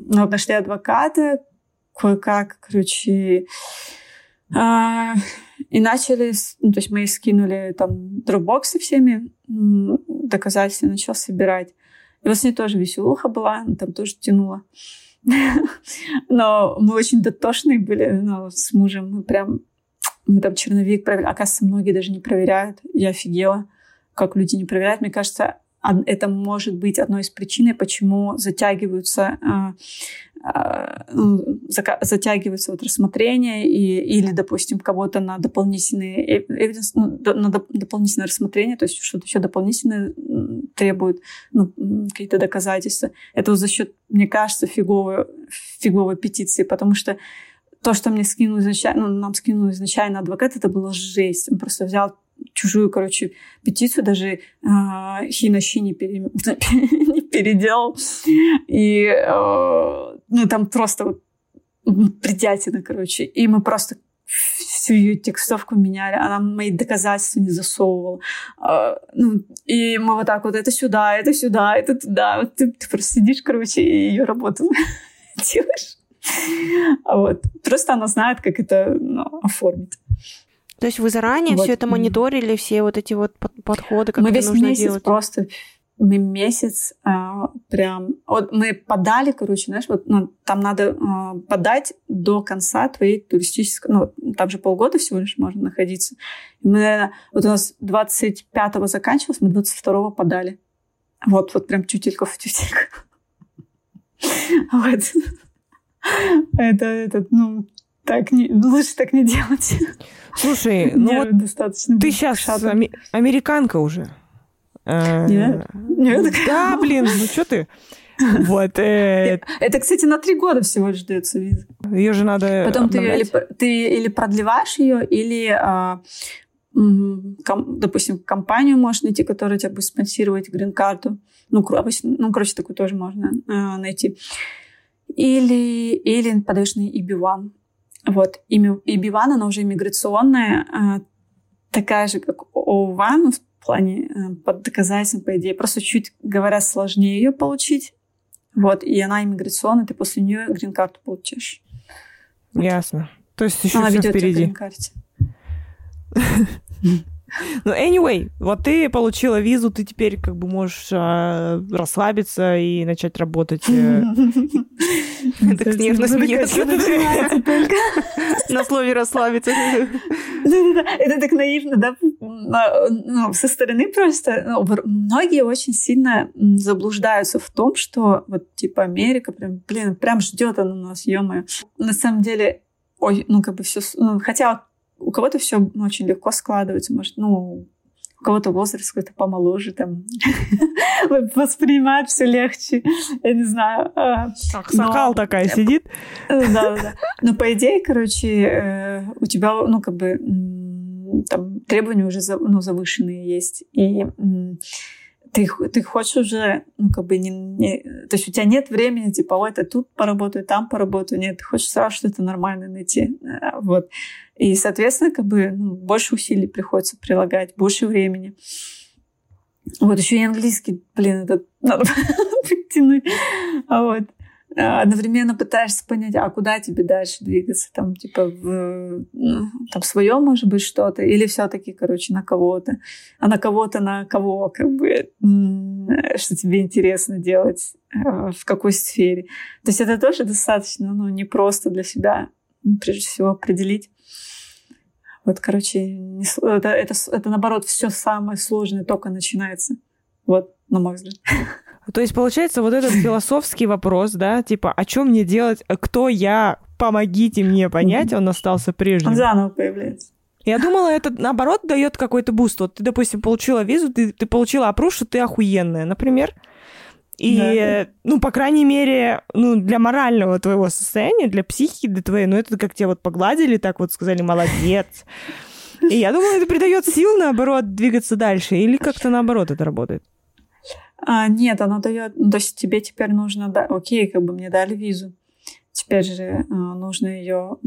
ну, нашли адвоката, кое-как, короче... Э, и начали, ну, то есть мы скинули там дропбоксы всеми, доказательства начал собирать. И вот с ней тоже веселуха была, там тоже тянула. [LAUGHS] Но мы очень дотошные были ну, с мужем. Мы прям мы там черновик проверяли. Оказывается, многие даже не проверяют. Я офигела, как люди не проверяют. Мне кажется, это может быть одной из причин, почему затягиваются, а, а, затягивается вот рассмотрение и, или, допустим, кого-то на дополнительные evidence, ну, на дополнительное рассмотрение, то есть что-то еще дополнительное требует ну, какие-то доказательства. Это вот за счет, мне кажется, фиговой, фиговой петиции, потому что то, что мне скинул изначально, ну, нам скинул изначально адвокат, это была жесть. Он просто взял чужую, короче, петицию, даже э, хи на щи не, пере... [LAUGHS] не переделал. И, э, ну, там просто вот придятина, короче. И мы просто всю ее текстовку меняли, она мои доказательства не засовывала. А, ну, и мы вот так вот, это сюда, это сюда, это туда. Вот ты, ты просто сидишь, короче, и ее работу [LAUGHS] делаешь. А вот. Просто она знает, как это ну, оформить. То есть вы заранее вот. все это мониторили, все вот эти вот подходы, как Мы весь нужно месяц делать? просто мы месяц а, прям... Вот мы подали, короче, знаешь, вот ну, там надо а, подать до конца твоей туристической... Ну, там же полгода всего лишь можно находиться. И мы, наверное, вот у нас 25-го заканчивалось, мы 22-го подали. Вот, вот прям тютелька в тютельку. Вот. Это, это, ну, так не, лучше так не делать. Слушай, [LAUGHS] ну вот достаточно ты сейчас ами- американка уже. Э, Нет? Нет? Да, блин, ну что ты? Вот. Э... Это, кстати, на три года всего лишь дается виза. Ее же надо Потом ты или, ты или продлеваешь ее, или, а, ком, допустим, компанию можешь найти, которая тебя будет спонсировать грин-карту. Ну, обычно, ну, короче, такую тоже можно а, найти. Или, или подаешь на EB1. Вот. И, и Биван, она уже иммиграционная, а, такая же, как ОУВА, ну, в плане э, под доказательством, по идее. Просто чуть, говоря, сложнее ее получить. Вот. И она иммиграционная, ты после нее грин-карту получаешь. Ясно. То есть еще она все впереди. [LAUGHS] [LAUGHS] Ну, anyway, вот ты получила визу, ты теперь как бы можешь э, расслабиться и начать работать. Э. [LAUGHS] Так нежно смеется. [LAUGHS] На слове расслабиться. Это так наивно, да? Ну, со стороны просто ну, многие очень сильно заблуждаются в том, что вот типа Америка прям, блин, прям ждет она нас, ё На самом деле, ой, ну как бы все, ну, хотя у кого-то все очень легко складывается, может, ну, у кого-то возраст какой-то помоложе, там, [LAUGHS] воспринимать все легче, я не знаю. А, Аксакал такая сидит. Да-да-да. Но по идее, короче, э, у тебя, ну, как бы, там требования уже ну, завышенные есть. И ты, ты хочешь уже, ну, как бы, не, не, то есть у тебя нет времени, типа, ой, это тут поработаю, там поработаю. Нет, ты хочешь сразу что-то нормальное найти. Э, вот. И, соответственно, как бы ну, больше усилий приходится прилагать, больше времени. Вот еще и английский, блин, это надо [LAUGHS] подтянуть. Вот. А, одновременно пытаешься понять, а куда тебе дальше двигаться, там, типа, в, ну, там, свое, может быть, что-то, или все-таки, короче, на кого-то, а на кого-то на кого, как бы, что тебе интересно делать, а, в какой сфере. То есть это тоже достаточно, ну, непросто для себя, прежде всего, определить. Вот, короче, не, это, это, это, наоборот, все самое сложное только начинается. Вот, на мой взгляд. [LAUGHS] То есть, получается, вот этот философский вопрос, да, типа, о чем мне делать, кто я, помогите мне понять, он остался прежним. Он заново появляется. Я думала, это наоборот дает какой-то буст. Вот ты, допустим, получила визу, ты, ты получила что ты охуенная, например. И, да. ну, по крайней мере, ну, для морального твоего состояния, для психики, для твоей, ну, это как тебя вот погладили, так вот сказали, молодец. И я думала, это придает сил, наоборот, двигаться дальше. Или как-то наоборот это работает? А, нет, оно дает... Ну, то есть тебе теперь нужно... Да, окей, как бы мне дали визу. Теперь же а, нужно ее...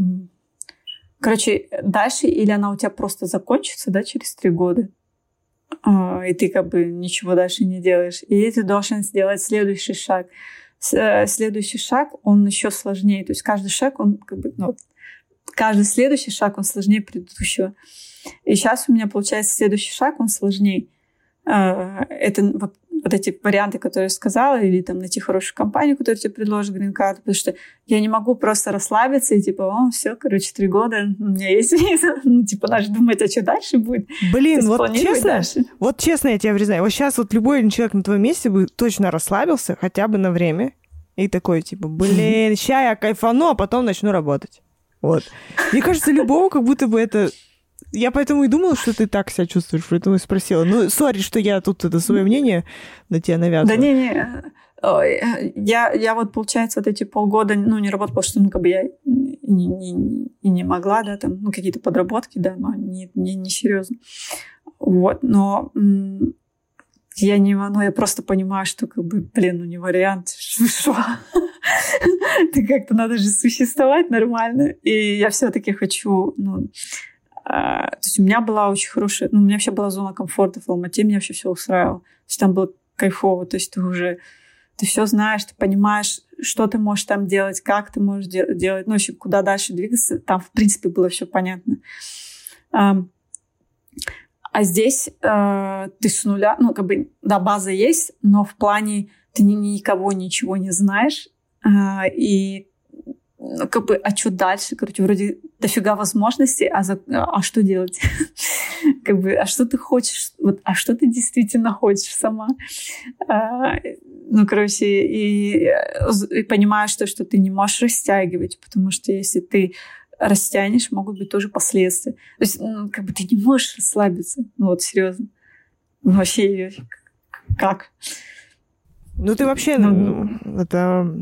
Короче, дальше или она у тебя просто закончится, да, через три года, и ты как бы ничего дальше не делаешь. И ты должен сделать следующий шаг. Э, следующий шаг, он еще сложнее. То есть каждый шаг, он как бы... Ну, каждый следующий шаг, он сложнее предыдущего. И сейчас у меня получается следующий шаг, он сложнее. А, это вот эти варианты, которые я сказала, или там найти хорошую компанию, которая тебе предложит грин-карт, потому что я не могу просто расслабиться и типа, о, все, короче, три года, у меня есть виза, [LAUGHS] ну, типа, надо думать, а что дальше будет. Блин, вот честно, дальше. вот честно я тебя признаю, вот сейчас вот любой человек на твоем месте бы точно расслабился хотя бы на время, и такой, типа, блин, ща я кайфану, а потом начну работать. Вот. Мне кажется, любого как будто бы это я поэтому и думала, что ты так себя чувствуешь, поэтому и спросила. Ну, сори, что я тут это свое мнение на тебя навязываю. Да не-не, я, я вот, получается, вот эти полгода, ну, не работала, потому что, ну, как бы я не, не, не могла, да, там, ну, какие-то подработки, да, но не, не, не серьезно. Вот, но я не, ну, я просто понимаю, что, как бы, блин, ну, не вариант, что? [LAUGHS] Ты как-то надо же существовать нормально. И я все-таки хочу, ну, то есть у меня была очень хорошая, ну, у меня вообще была зона комфорта в Алмате, меня вообще все устраивало. То есть там было кайфово, то есть ты уже, ты все знаешь, ты понимаешь, что ты можешь там делать, как ты можешь де- делать, ну, вообще, куда дальше двигаться, там, в принципе, было все понятно. А, а здесь э, ты с нуля, ну, как бы, да, база есть, но в плане ты ни, никого ничего не знаешь, э, и как бы, а что дальше? Короче, вроде дофига возможностей, а, за, а что делать? [LAUGHS] как бы, а что ты хочешь? Вот, а что ты действительно хочешь сама? А, ну, короче, и, и понимаешь то, что ты не можешь растягивать, потому что если ты растянешь, могут быть тоже последствия. То есть, ну, как бы ты не можешь расслабиться. Ну, вот, серьезно. Ну, вообще, как? Ну, ты вообще, ну, это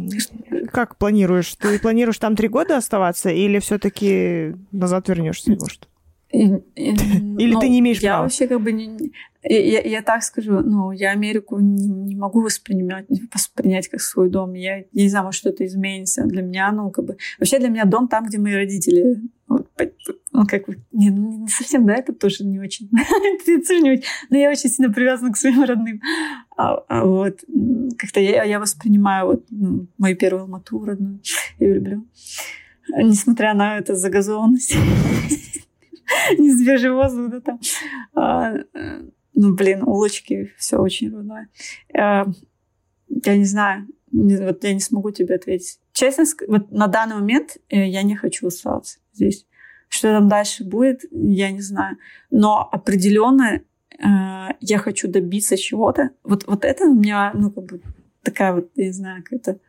как планируешь? Ты планируешь там три года оставаться или все-таки назад вернешься, может? Или ну, ты не имеешь я права? вообще как бы не... я, я так скажу, ну, я Америку не, не могу воспринимать, воспринять как свой дом. Я, я не знаю, может, что-то изменится. Для меня, ну, как бы... Вообще для меня дом там, где мои родители. Вот, ну, как бы... Не, ну, не совсем, да, это тоже не очень. [LAUGHS] это. Но я очень сильно привязана к своим родным. А, а вот как-то я, я воспринимаю вот ну, мою первую Алмату родную. Я люблю. Несмотря на эту загазованность. [LAUGHS] не свежий воздух, да, там. Ну, блин, улочки, все очень родное. А, я не знаю, вот я не смогу тебе ответить. Честно, вот на данный момент э, я не хочу остаться здесь. Что там дальше будет, я не знаю. Но определенно э, я хочу добиться чего-то. Вот, вот это у меня, ну, как бы такая вот, я не знаю, какая-то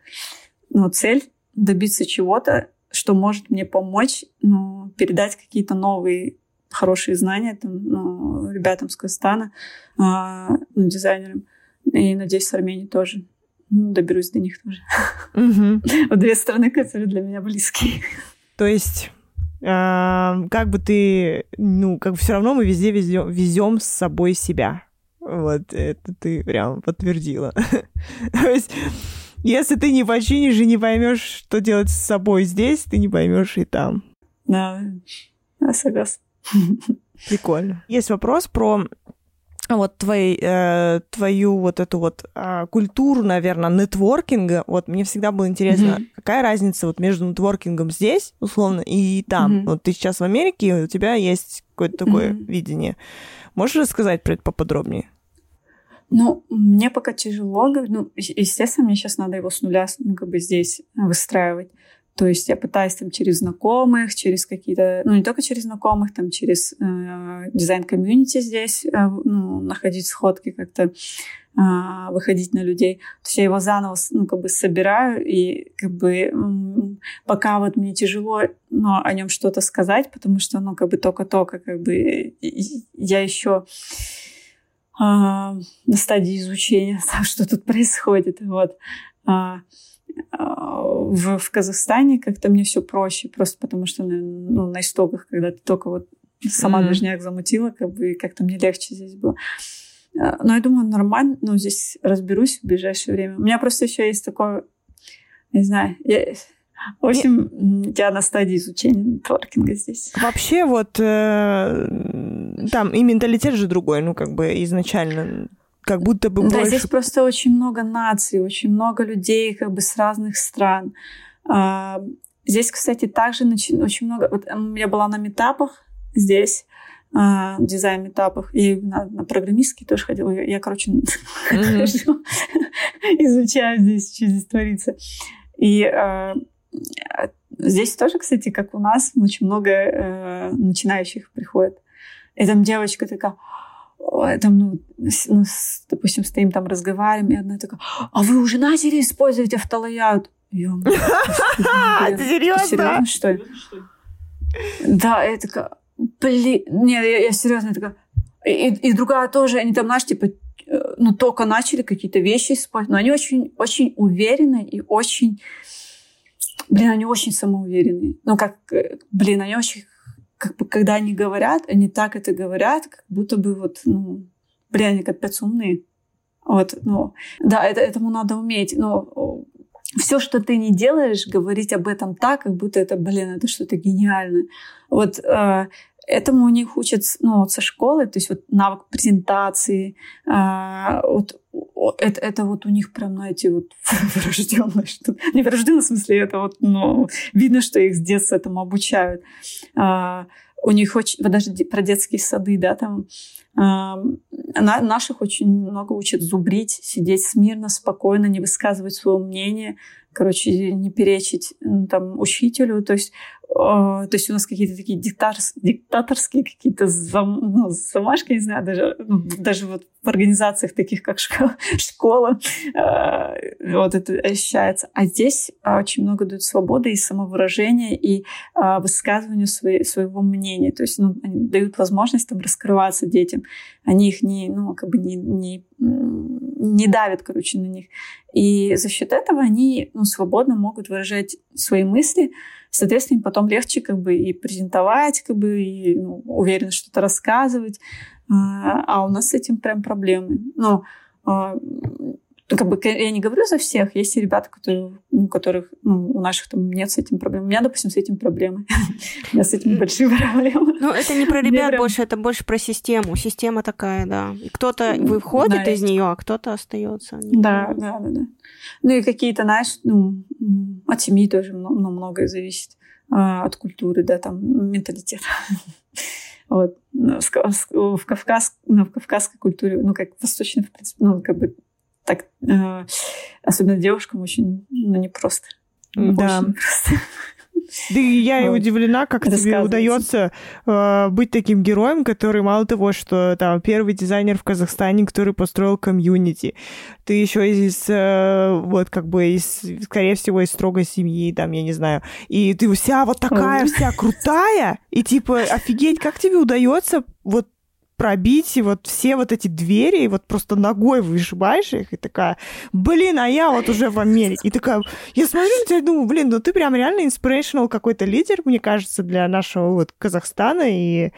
ну, цель добиться чего-то, что может мне помочь ну, передать какие-то новые хорошие знания там, ну, ребятам с Казахстана, а, ну, дизайнерам. И, надеюсь, с Армении тоже. Ну, доберусь до них тоже. [LAUGHS] Вот две страны, которые для меня близкие. То есть а, как бы ты, ну, как бы все равно мы везде везем, везем с собой себя. Вот это ты прям подтвердила. [LAUGHS] То есть если ты не починишь и не поймешь, что делать с собой здесь, ты не поймешь и там. Да, я согласна. Прикольно. Есть вопрос про вот твои, э, твою вот эту вот э, культуру, наверное, нетворкинга. Вот мне всегда было интересно, mm-hmm. какая разница вот между нетворкингом здесь, условно, и там. Mm-hmm. Вот ты сейчас в Америке, у тебя есть какое-то такое mm-hmm. видение. Можешь рассказать про это поподробнее? Ну, мне пока тяжело, ну, естественно, мне сейчас надо его с нуля, ну, как бы здесь выстраивать. То есть я пытаюсь там через знакомых, через какие-то, ну не только через знакомых, там через э, дизайн-комьюнити здесь э, ну, находить сходки как-то, э, выходить на людей. То есть я его заново ну, как бы собираю, и как бы пока вот мне тяжело ну, о нем что-то сказать, потому что, ну, как бы только-только, как бы я еще а, на стадии изучения, [LAUGHS] что тут происходит. Вот. А, а, в, в Казахстане как-то мне все проще, просто потому что ну, на истоках, когда ты только вот сама mm-hmm. движняк замутила, как бы как-то мне легче здесь было. Но я думаю, нормально, но здесь разберусь в ближайшее время. У меня просто еще есть такое, не знаю, я, в общем, я на стадии изучения нетворкинга здесь. Вообще вот э, там и менталитет же другой, ну как бы изначально как будто бы да, больше... здесь просто очень много наций, очень много людей как бы с разных стран. А, здесь, кстати, также очень много... Вот я была на метапах здесь, а, дизайн-метапах, и на, на программистские тоже ходила. Я, я короче, [LAUGHS] [LAUGHS] изучаю здесь, что здесь творится. И а, здесь тоже, кстати, как у нас, очень много э, начинающих приходит. И там девочка такая, там, ну, ну, допустим, стоим там, разговариваем, и одна такая, а вы уже начали использовать автолояут? [LAUGHS] Ты серьезно? что ли? Да, я такая, блин, нет, я, я серьезно такая. И, и другая тоже, они там, знаешь, типа, э, ну, только начали какие-то вещи использовать, но они очень, очень уверены и очень, блин, они очень самоуверенные. Ну, как, э, блин, они очень как бы, когда они говорят, они так это говорят, как будто бы вот, ну, блин, они капец умные. Вот, ну, да, это, этому надо уметь. Но все, что ты не делаешь, говорить об этом так, как будто это, блин, это что-то гениальное. Вот э, этому у них учат ну, вот со школы, то есть вот навык презентации, э, вот это, это вот у них прям, знаете, вот [LAUGHS] врожденное что Не врожденное в смысле, это вот, ну, видно, что их с детства этому обучают. А, у них очень, даже про детские сады, да, там наших очень много учат зубрить, сидеть смирно, спокойно, не высказывать свое мнение, короче, не перечить там учителю, то есть то есть у нас какие-то такие диктаторские какие-то зам, ну, замашки, не знаю, даже, даже вот в организациях таких, как [LAUGHS] школа, школа вот это ощущается. А здесь очень много дают свободы и самовыражения, и э, высказыванию своего мнения. То есть ну, дают возможность там раскрываться детям. Они их не, ну, как бы не, не, не давят, короче, на них. И за счет этого они ну, свободно могут выражать свои мысли, Соответственно, им потом легче как бы и презентовать, как бы, и ну, уверенно что-то рассказывать. А, а у нас с этим прям проблемы. Ну, как бы я не говорю за всех, есть и ребята, которые, у которых, ну, у наших там нет с этим проблем. У меня, допустим, с этим проблемы. [LAUGHS] У меня с этим большие проблемы. Ну, это не про ребят больше, это больше про систему. Система такая, да. Кто-то выходит из нее, а кто-то остается. Да, да, да, да. Ну и какие-то, знаешь, ну, от семьи тоже ну, многое зависит. А, от культуры, да, там, менталитета. [LAUGHS] Вот. В, Кавказ, ну, в кавказской культуре, ну, как восточной, в принципе, ну, как бы так, э, особенно девушкам очень, ну, непросто. Да. Очень непросто. [LAUGHS] Да и я и удивлена, как тебе удается э, быть таким героем, который мало того, что там первый дизайнер в Казахстане, который построил комьюнити, ты еще из э, вот как бы из, скорее всего, из строгой семьи, там я не знаю, и ты вся вот такая вся крутая, и типа офигеть, как тебе удается вот пробить и вот все вот эти двери, и вот просто ногой вышибаешь их, и такая, блин, а я вот уже в Америке. И такая, я смотрю на тебя думаю, блин, ну ты прям реально inspirational какой-то лидер, мне кажется, для нашего вот Казахстана, и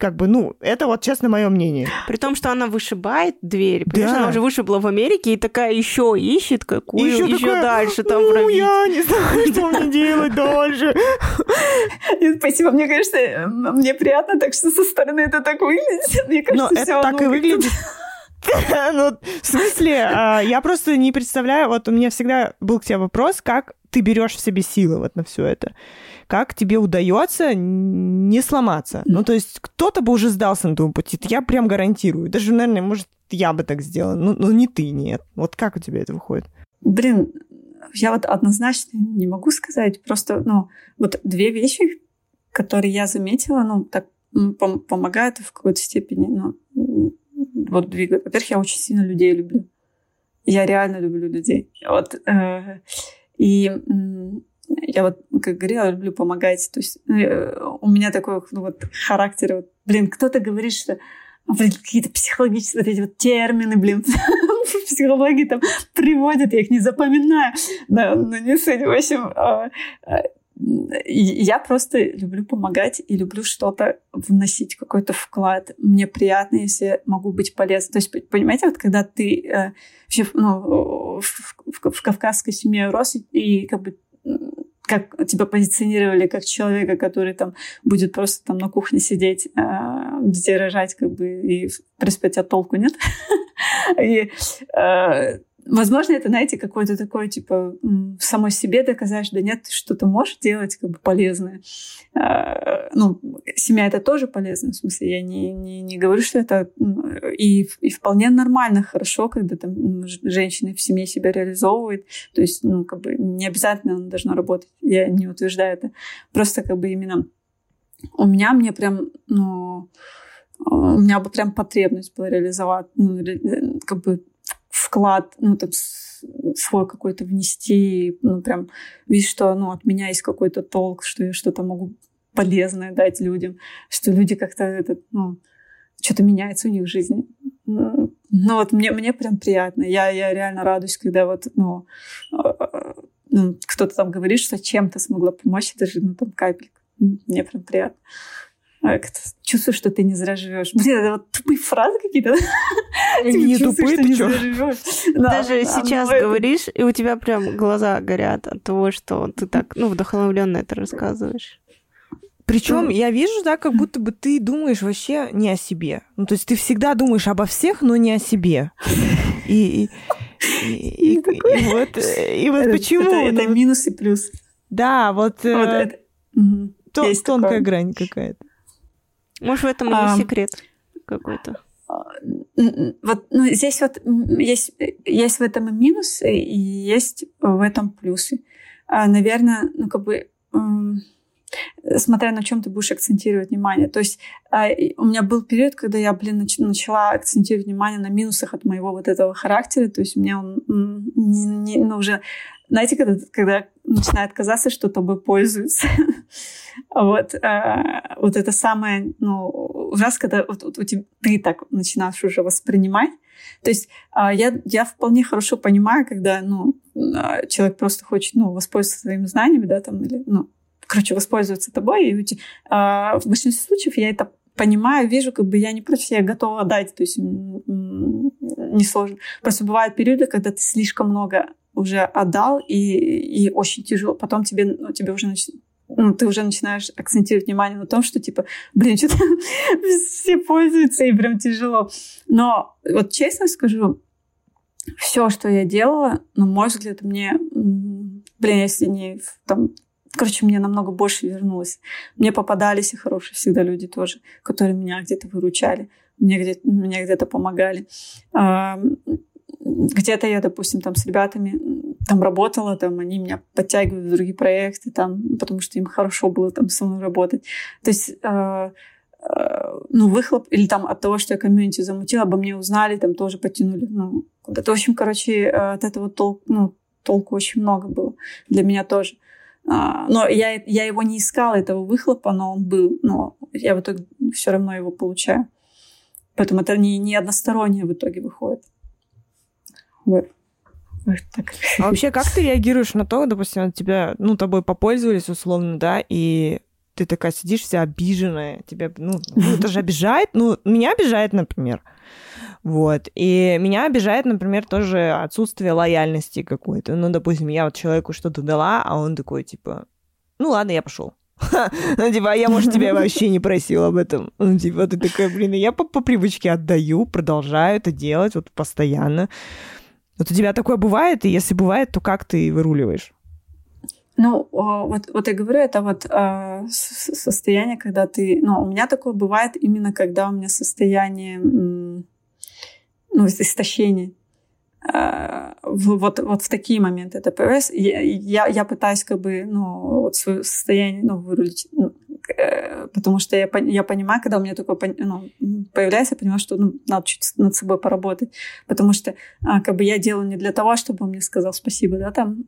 как бы, ну, это вот честно мое мнение. При том, что она вышибает дверь, потому да. она уже вышибла в Америке и такая еще ищет какую еще, еще такая, дальше там ну, пробить. я не знаю, что мне делать дальше. [LAUGHS] Спасибо, мне кажется, мне приятно, так что со стороны это так выглядит. Мне кажется, Но это так и выглядит. [LAUGHS] Ну, в смысле, а, я просто не представляю, вот у меня всегда был к тебе вопрос, как ты берешь в себе силы вот на все это как тебе удается не сломаться. Ну, то есть кто-то бы уже сдался на твоем пути, я прям гарантирую. Даже, наверное, может, я бы так сделала, но, но не ты, нет. Вот как у тебя это выходит? Блин, я вот однозначно не могу сказать. Просто, ну, вот две вещи, которые я заметила, ну, так пом- помогают в какой-то степени, ну, вот двигать. Во-первых, я очень сильно людей люблю. Я реально люблю людей. Вот, э, и я вот, как говорила, люблю помогать. То есть э, у меня такой ну, вот характер. Вот, блин, кто-то говорит, что блин, какие-то психологические вот эти вот термины, блин, [LAUGHS] в психологии там приводят, я их не запоминаю. Но не суть. В общем, а, а, я просто люблю помогать и люблю что-то вносить, какой-то вклад. Мне приятно, если я могу быть полезной. То есть, понимаете, вот когда ты э, вообще ну, в, в, в кавказской семье рос, и, и как бы как тебя позиционировали как человека, который там будет просто там на кухне сидеть, э, детей рожать, как бы, и, в принципе, тебя толку нет. [LAUGHS] И э, Возможно, это, знаете, какой-то такой, типа, самой себе доказать, да нет, ты можешь делать как бы полезное. А, ну, семья это тоже полезно, в смысле, я не, не, не говорю, что это... И, и вполне нормально, хорошо, когда там женщина в семье себя реализовывает. То есть, ну, как бы не обязательно она должна работать, я не утверждаю это. Просто как бы именно у меня мне прям, ну, у меня бы прям потребность была реализовать, ну, как бы вклад, ну, там, свой какой-то внести, ну, прям видишь, что, ну, от меня есть какой-то толк, что я что-то могу полезное дать людям, что люди как-то, это, ну, что-то меняется у них в жизни. Ну, вот мне, мне прям приятно. Я, я реально радуюсь, когда вот, ну, а, ну кто-то там говорит, что чем-то смогла помочь, даже, ну, там, капелька. Мне прям приятно. А, чувствую, что ты не зря живешь. Блин, это вот тупые фразы какие-то. [LAUGHS] Не тупые, ты что? Даже сейчас говоришь, и у тебя прям глаза горят от того, что ты так, ну, вдохновленно это рассказываешь. Причем я вижу, да, как будто бы ты думаешь вообще не о себе. Ну, то есть ты всегда думаешь обо всех, но не о себе. И, и, и, [LAUGHS] и, и вот, и вот [LAUGHS] это, почему? Это, это ну, минус и плюс. Да, вот, вот э, это, то, тонкая такое. грань какая-то. Может, в этом и а, секрет какой-то. А, вот, ну, здесь вот есть, есть в этом и минусы, и есть в этом плюсы. А, наверное, ну, как бы смотря на чем ты будешь акцентировать внимание. То есть а, у меня был период, когда я, блин, нач- начала акцентировать внимание на минусах от моего вот этого характера. То есть у меня он не, не, ну, уже знаете, когда, когда начинает казаться, что тобой пользуются. [LAUGHS] вот, э, вот это самое, ну, ужасно, когда вот, вот, вот, ты так начинаешь уже воспринимать. То есть э, я, я вполне хорошо понимаю, когда, ну, э, человек просто хочет, ну, воспользоваться своими знаниями, да, там, или, ну, короче, воспользоваться тобой. И, э, в большинстве случаев я это понимаю, вижу, как бы я не против, я готова дать, то есть не сложно. Просто бывают периоды, когда ты слишком много уже отдал, и, и очень тяжело. Потом тебе, ну, тебе уже ну, ты уже начинаешь акцентировать внимание на том, что, типа, блин, что-то [LAUGHS] все пользуются, и прям тяжело. Но вот честно скажу, все, что я делала, на мой взгляд, мне, блин, если не там, короче, мне намного больше вернулось. Мне попадались и хорошие всегда люди тоже, которые меня где-то выручали, мне где-то, мне где-то помогали. Где-то я, допустим, там с ребятами там работала, там они меня подтягивают в другие проекты, там, потому что им хорошо было там со мной работать. То есть э, э, ну, выхлоп, или там от того, что я комьюнити замутила, обо мне узнали, там тоже потянули. Ну, куда-то, в общем, короче, э, от этого тол ну, толку очень много было. Для меня тоже. А, но я, я его не искала, этого выхлопа, но он был. Но я в итоге все равно его получаю. Поэтому это не, не одностороннее в итоге выходит. Вот. Так. А вообще, как ты реагируешь на то, допустим, от тебя, ну, тобой попользовались условно, да, и ты такая сидишь вся обиженная, тебя, ну, ну, это же обижает, ну, меня обижает, например. Вот. И меня обижает, например, тоже отсутствие лояльности какой-то. Ну, допустим, я вот человеку что-то дала, а он такой, типа, ну ладно, я пошел. [LAUGHS] Ну, типа, а я, может, тебя вообще не просил об этом. Ну, типа, ты такая, блин, я по, по привычке отдаю, продолжаю это делать вот постоянно. Вот у тебя такое бывает, и если бывает, то как ты выруливаешь? Ну, вот, вот я говорю, это вот э, состояние, когда ты... Ну, у меня такое бывает именно, когда у меня состояние, ну, истощения. Э, вот, вот в такие моменты это ПВС. Я, я, я пытаюсь как бы, ну, вот свое состояние, ну, вырулить, ну, потому что я, я понимаю, когда у меня такое ну, появляется, я понимаю, что ну, надо чуть над собой поработать, потому что а, как бы я делаю не для того, чтобы он мне сказал спасибо, да, там,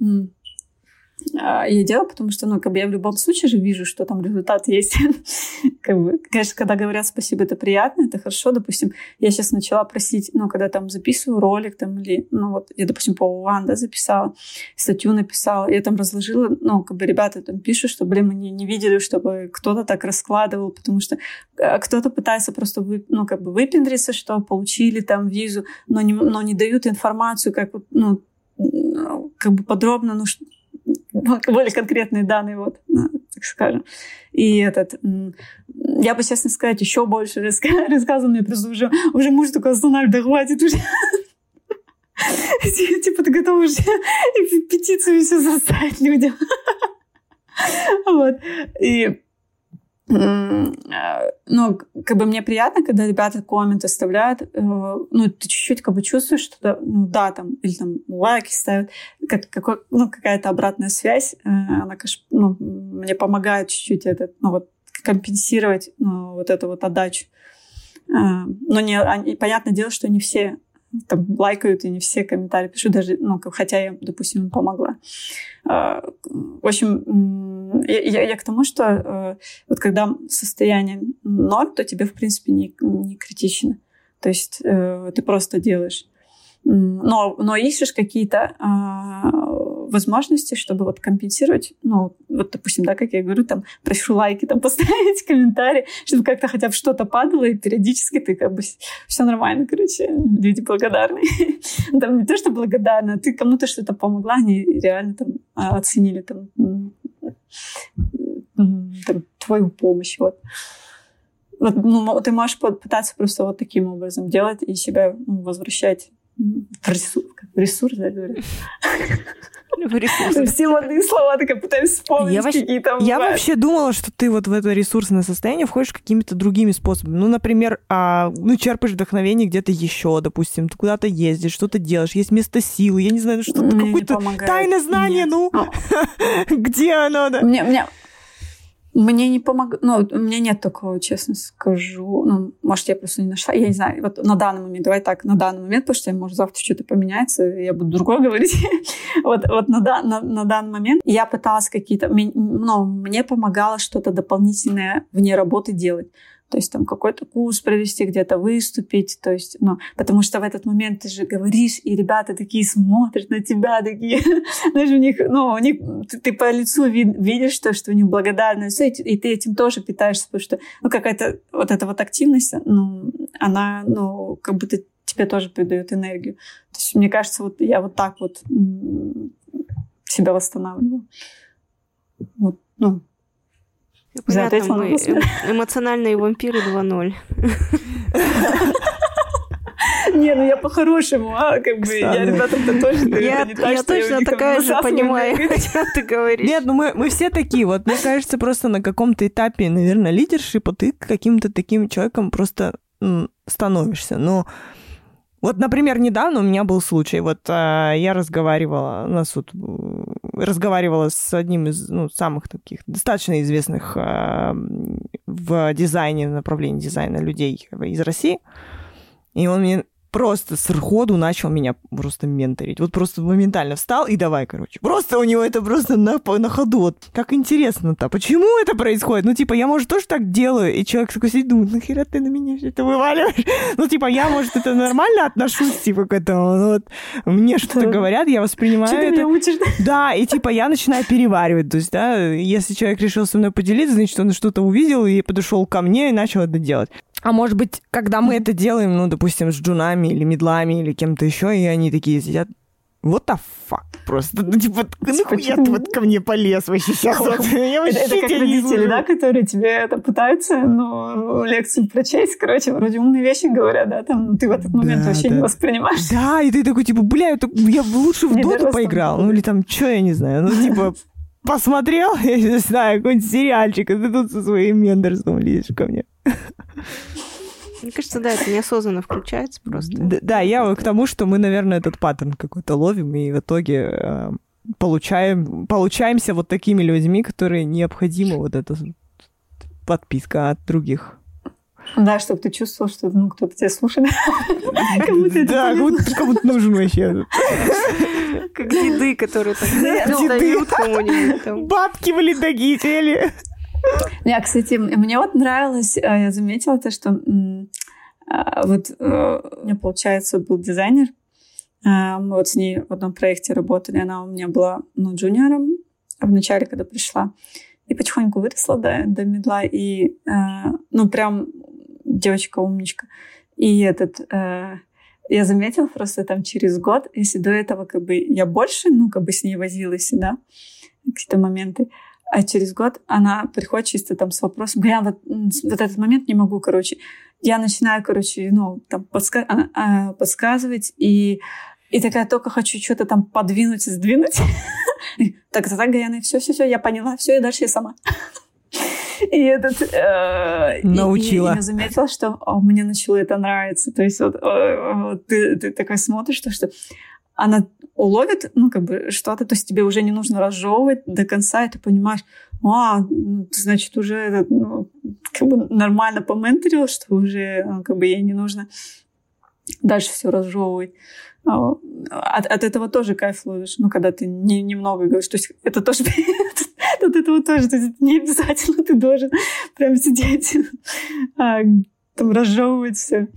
я делаю, потому что, ну, как бы я в любом случае же вижу, что там результат есть. [LAUGHS] как бы, конечно, когда говорят спасибо, это приятно, это хорошо. Допустим, я сейчас начала просить, ну, когда там записываю ролик, там, или, ну, вот, я, допустим, по УАН, да, записала, статью написала, я там разложила, ну, как бы ребята там пишут, что, блин, мы не, не видели, чтобы кто-то так раскладывал, потому что э, кто-то пытается просто, вы, ну, как бы выпендриться, что получили там визу, но не, но не дают информацию, как, ну, как бы подробно, ну, более конкретные данные, вот, так скажем. И этот, я бы, честно сказать, еще больше рассказывал, мне просто уже, уже муж такой останавливает, да хватит уже. [LAUGHS] Типа, ты готов уже петицию все заставить людям. [LAUGHS] Вот. И ну, как бы мне приятно, когда ребята комменты оставляют, э, ну, ты чуть-чуть как бы чувствуешь, что, ну, да, там, или там лайки ставят, как, какой, ну, какая-то обратная связь, э, она, конечно, ну, мне помогает чуть-чуть это, ну, вот, компенсировать ну, вот эту вот отдачу. Но не, они, понятное дело, что не все там лайкают, и не все комментарии пишут, даже, ну, хотя я, допустим, им помогла. В общем, я, я, я к тому, что э, вот когда состояние ноль, то тебе, в принципе, не, не критично. То есть э, ты просто делаешь. Но, но ищешь какие-то а, возможности, чтобы вот компенсировать, ну, вот, допустим, да, как я говорю, там, прошу лайки, там, [LAUGHS] поставить комментарии, чтобы как-то хотя бы что-то падало, и периодически ты как бы все нормально, короче, люди благодарны. [LAUGHS] Там не то, что благодарны, а ты кому-то что-то помогла, они реально там а, оценили там, там твою помощь, вот. Вот, ну, ты можешь пытаться просто вот таким образом делать и себя ну, возвращать ресурс, в ресурс, да, говорю. Все модные слова, так я пытаюсь вспомнить, я какие там Я вообще думала, что ты вот в это ресурсное состояние входишь какими-то другими способами. Ну, например, а, ну, черпаешь вдохновение где-то еще, допустим, ты куда-то ездишь, что-то делаешь, есть место силы, я не знаю, что-то, какое-то тайное знание, ну, [LAUGHS] где оно, да? Мне, мне, мне не помогает, ну, у меня нет такого, честно скажу. Ну, может, я просто не нашла, я не знаю. Вот на данный момент, давай так, на данный момент, потому что, может, завтра что-то поменяется, я буду другое [LAUGHS] говорить. вот вот на, на, на данный момент я пыталась какие-то... Ну, мне помогало что-то дополнительное вне работы делать. То есть там какой-то курс провести, где-то выступить, то есть, ну, потому что в этот момент ты же говоришь, и ребята такие смотрят на тебя, такие, [LAUGHS] знаешь, у них, ну, у них, ты, ты по лицу вид, видишь то, что у них благодарность, и ты этим тоже питаешься, потому что, ну, какая-то вот эта вот активность, ну, она, ну, как будто тебе тоже придает энергию. То есть, мне кажется, вот я вот так вот себя восстанавливаю. Вот, ну, Понятно, мы [LAUGHS] эмоциональные вампиры 2.0. Не, ну я по-хорошему, а, как бы, я ребята-то точно, я, не так, я точно я такая же понимаю, о чем ты говоришь. Нет, ну мы, мы все такие, вот, мне кажется, просто на каком-то этапе, наверное, лидершипа ты каким-то таким человеком просто становишься, но... Вот, например, недавно у меня был случай. Вот а, я разговаривала, у нас вот разговаривала с одним из ну, самых таких достаточно известных а, в дизайне, направлении дизайна людей из России. И он мне просто с ходу начал меня просто менторить. Вот просто моментально встал и давай, короче. Просто у него это просто на, на ходу. Вот как интересно-то. Почему это происходит? Ну, типа, я, может, тоже так делаю, и человек такой сидит, думает, нахера ты на меня все это вываливаешь? [LAUGHS] Ну, типа, я, может, это нормально отношусь, типа, к этому. Ну, вот мне что-то говорят, я воспринимаю что это. Ты меня учишь? Да, и типа я начинаю переваривать. То есть, да, если человек решил со мной поделиться, значит, он что-то увидел и подошел ко мне и начал это делать. А может быть, когда мы это делаем, ну, допустим, с джунами или медлами или кем-то еще, и они такие сидят, вот the fuck просто. Ну, типа, нахуя ты вот ко мне полез вообще сейчас? Вот, я вообще это, это как родители, да, которые тебе это пытаются, ну, лекцию прочесть, короче, вроде умные вещи говорят, да, там, ты в этот момент да, вообще да. не воспринимаешь. Да, и ты такой, типа, бля, это, я лучше в доту поиграл, ну, или там, что, я не знаю, ну, типа, [LAUGHS] посмотрел, я не знаю, какой-нибудь сериальчик, а ты тут со своим мендерством лезешь ко мне. Мне кажется, да, это неосознанно включается просто. Да, да я к тому, что мы, наверное, этот паттерн какой-то ловим, и в итоге э, получаем, получаемся вот такими людьми, которые необходима вот эта подписка от других. Да, чтобы ты чувствовал, что ну, кто-то тебя слушает. [LAUGHS] Да, кому-то нужен вообще. Как деды, которые так дают кому-нибудь. Бабки в ледогители. Не, кстати, мне вот нравилось, э, я заметила то, что а, вот э, у меня, получается, был дизайнер, а, мы вот с ней в одном проекте работали, она у меня была, ну, джуниором в начале, когда пришла, и потихоньку выросла до, до медла, и, а, ну, прям девочка умничка. И этот, я заметила просто там через год, если до этого как бы я больше, ну, как бы с ней возилась, да, какие-то моменты, а через год она приходит чисто там с вопросом, я вот, вот этот момент не могу, короче. Я начинаю, короче, ну, там, подска- а, а, подсказывать, и, и такая только хочу что-то там подвинуть и сдвинуть. Так, так, Гаяна, все, все, все, я поняла, все, и дальше я сама. И этот... Э, Научила. И, и я заметила, что мне начало это нравиться. То есть вот, ты, ты такой смотришь, то, что она уловит, ну, как бы что-то, то есть тебе уже не нужно разжевывать до конца, и ты понимаешь, а, ну, значит, уже ну, как бы нормально поменторил, что уже ну, как бы ей не нужно дальше все разжевывать. А, от, от этого тоже кайф ловишь, ну, когда ты не, немного говоришь. То есть это тоже... [LAUGHS] От этого тоже, то есть не обязательно ты должен прям сидеть, а, там разжевывать все.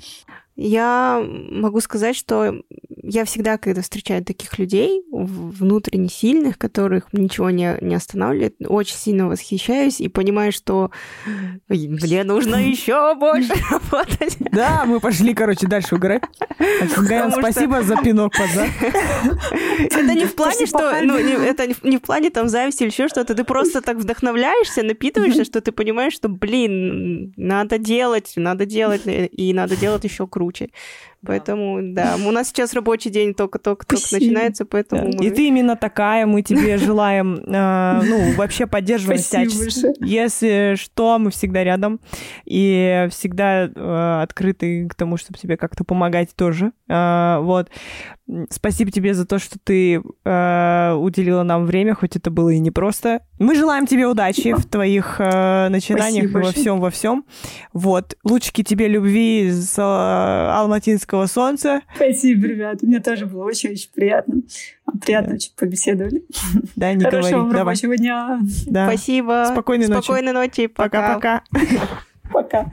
Я могу сказать, что я всегда, когда встречаю таких людей, внутренне сильных, которых ничего не, не останавливает, очень сильно восхищаюсь и понимаю, что мне нужно [LAUGHS] еще больше работать. [LAUGHS] Да, мы пошли, короче, дальше угорать. Гаем, спасибо за пинок под [LAUGHS] Это не в плане, что... Ну, это не в плане там зависти или еще что-то. Ты просто так вдохновляешься, напитываешься, что ты понимаешь, что, блин, надо делать, надо делать, и надо делать еще круче круче. Поэтому, да, у нас сейчас рабочий день только-только только начинается, поэтому... Да. Мы... И ты именно такая, мы тебе [LAUGHS] желаем, э, ну, вообще [LAUGHS] поддерживать всячески. Если что, мы всегда рядом и всегда э, открыты к тому, чтобы тебе как-то помогать тоже. Э, вот. Спасибо тебе за то, что ты уделила нам время, хоть это было и непросто. Мы желаем тебе удачи в твоих э, начинаниях Спасибо во всем, во всем. Вот. Лучики тебе любви с э, алматинского солнца. Спасибо, ребят. Мне тоже было очень-очень приятно. Приятно да. очень побеседовали. Да, не Хорошего говори. рабочего Давай. дня. Да. Спасибо. Спокойной ночи. Спокойной ночи. Пока-пока.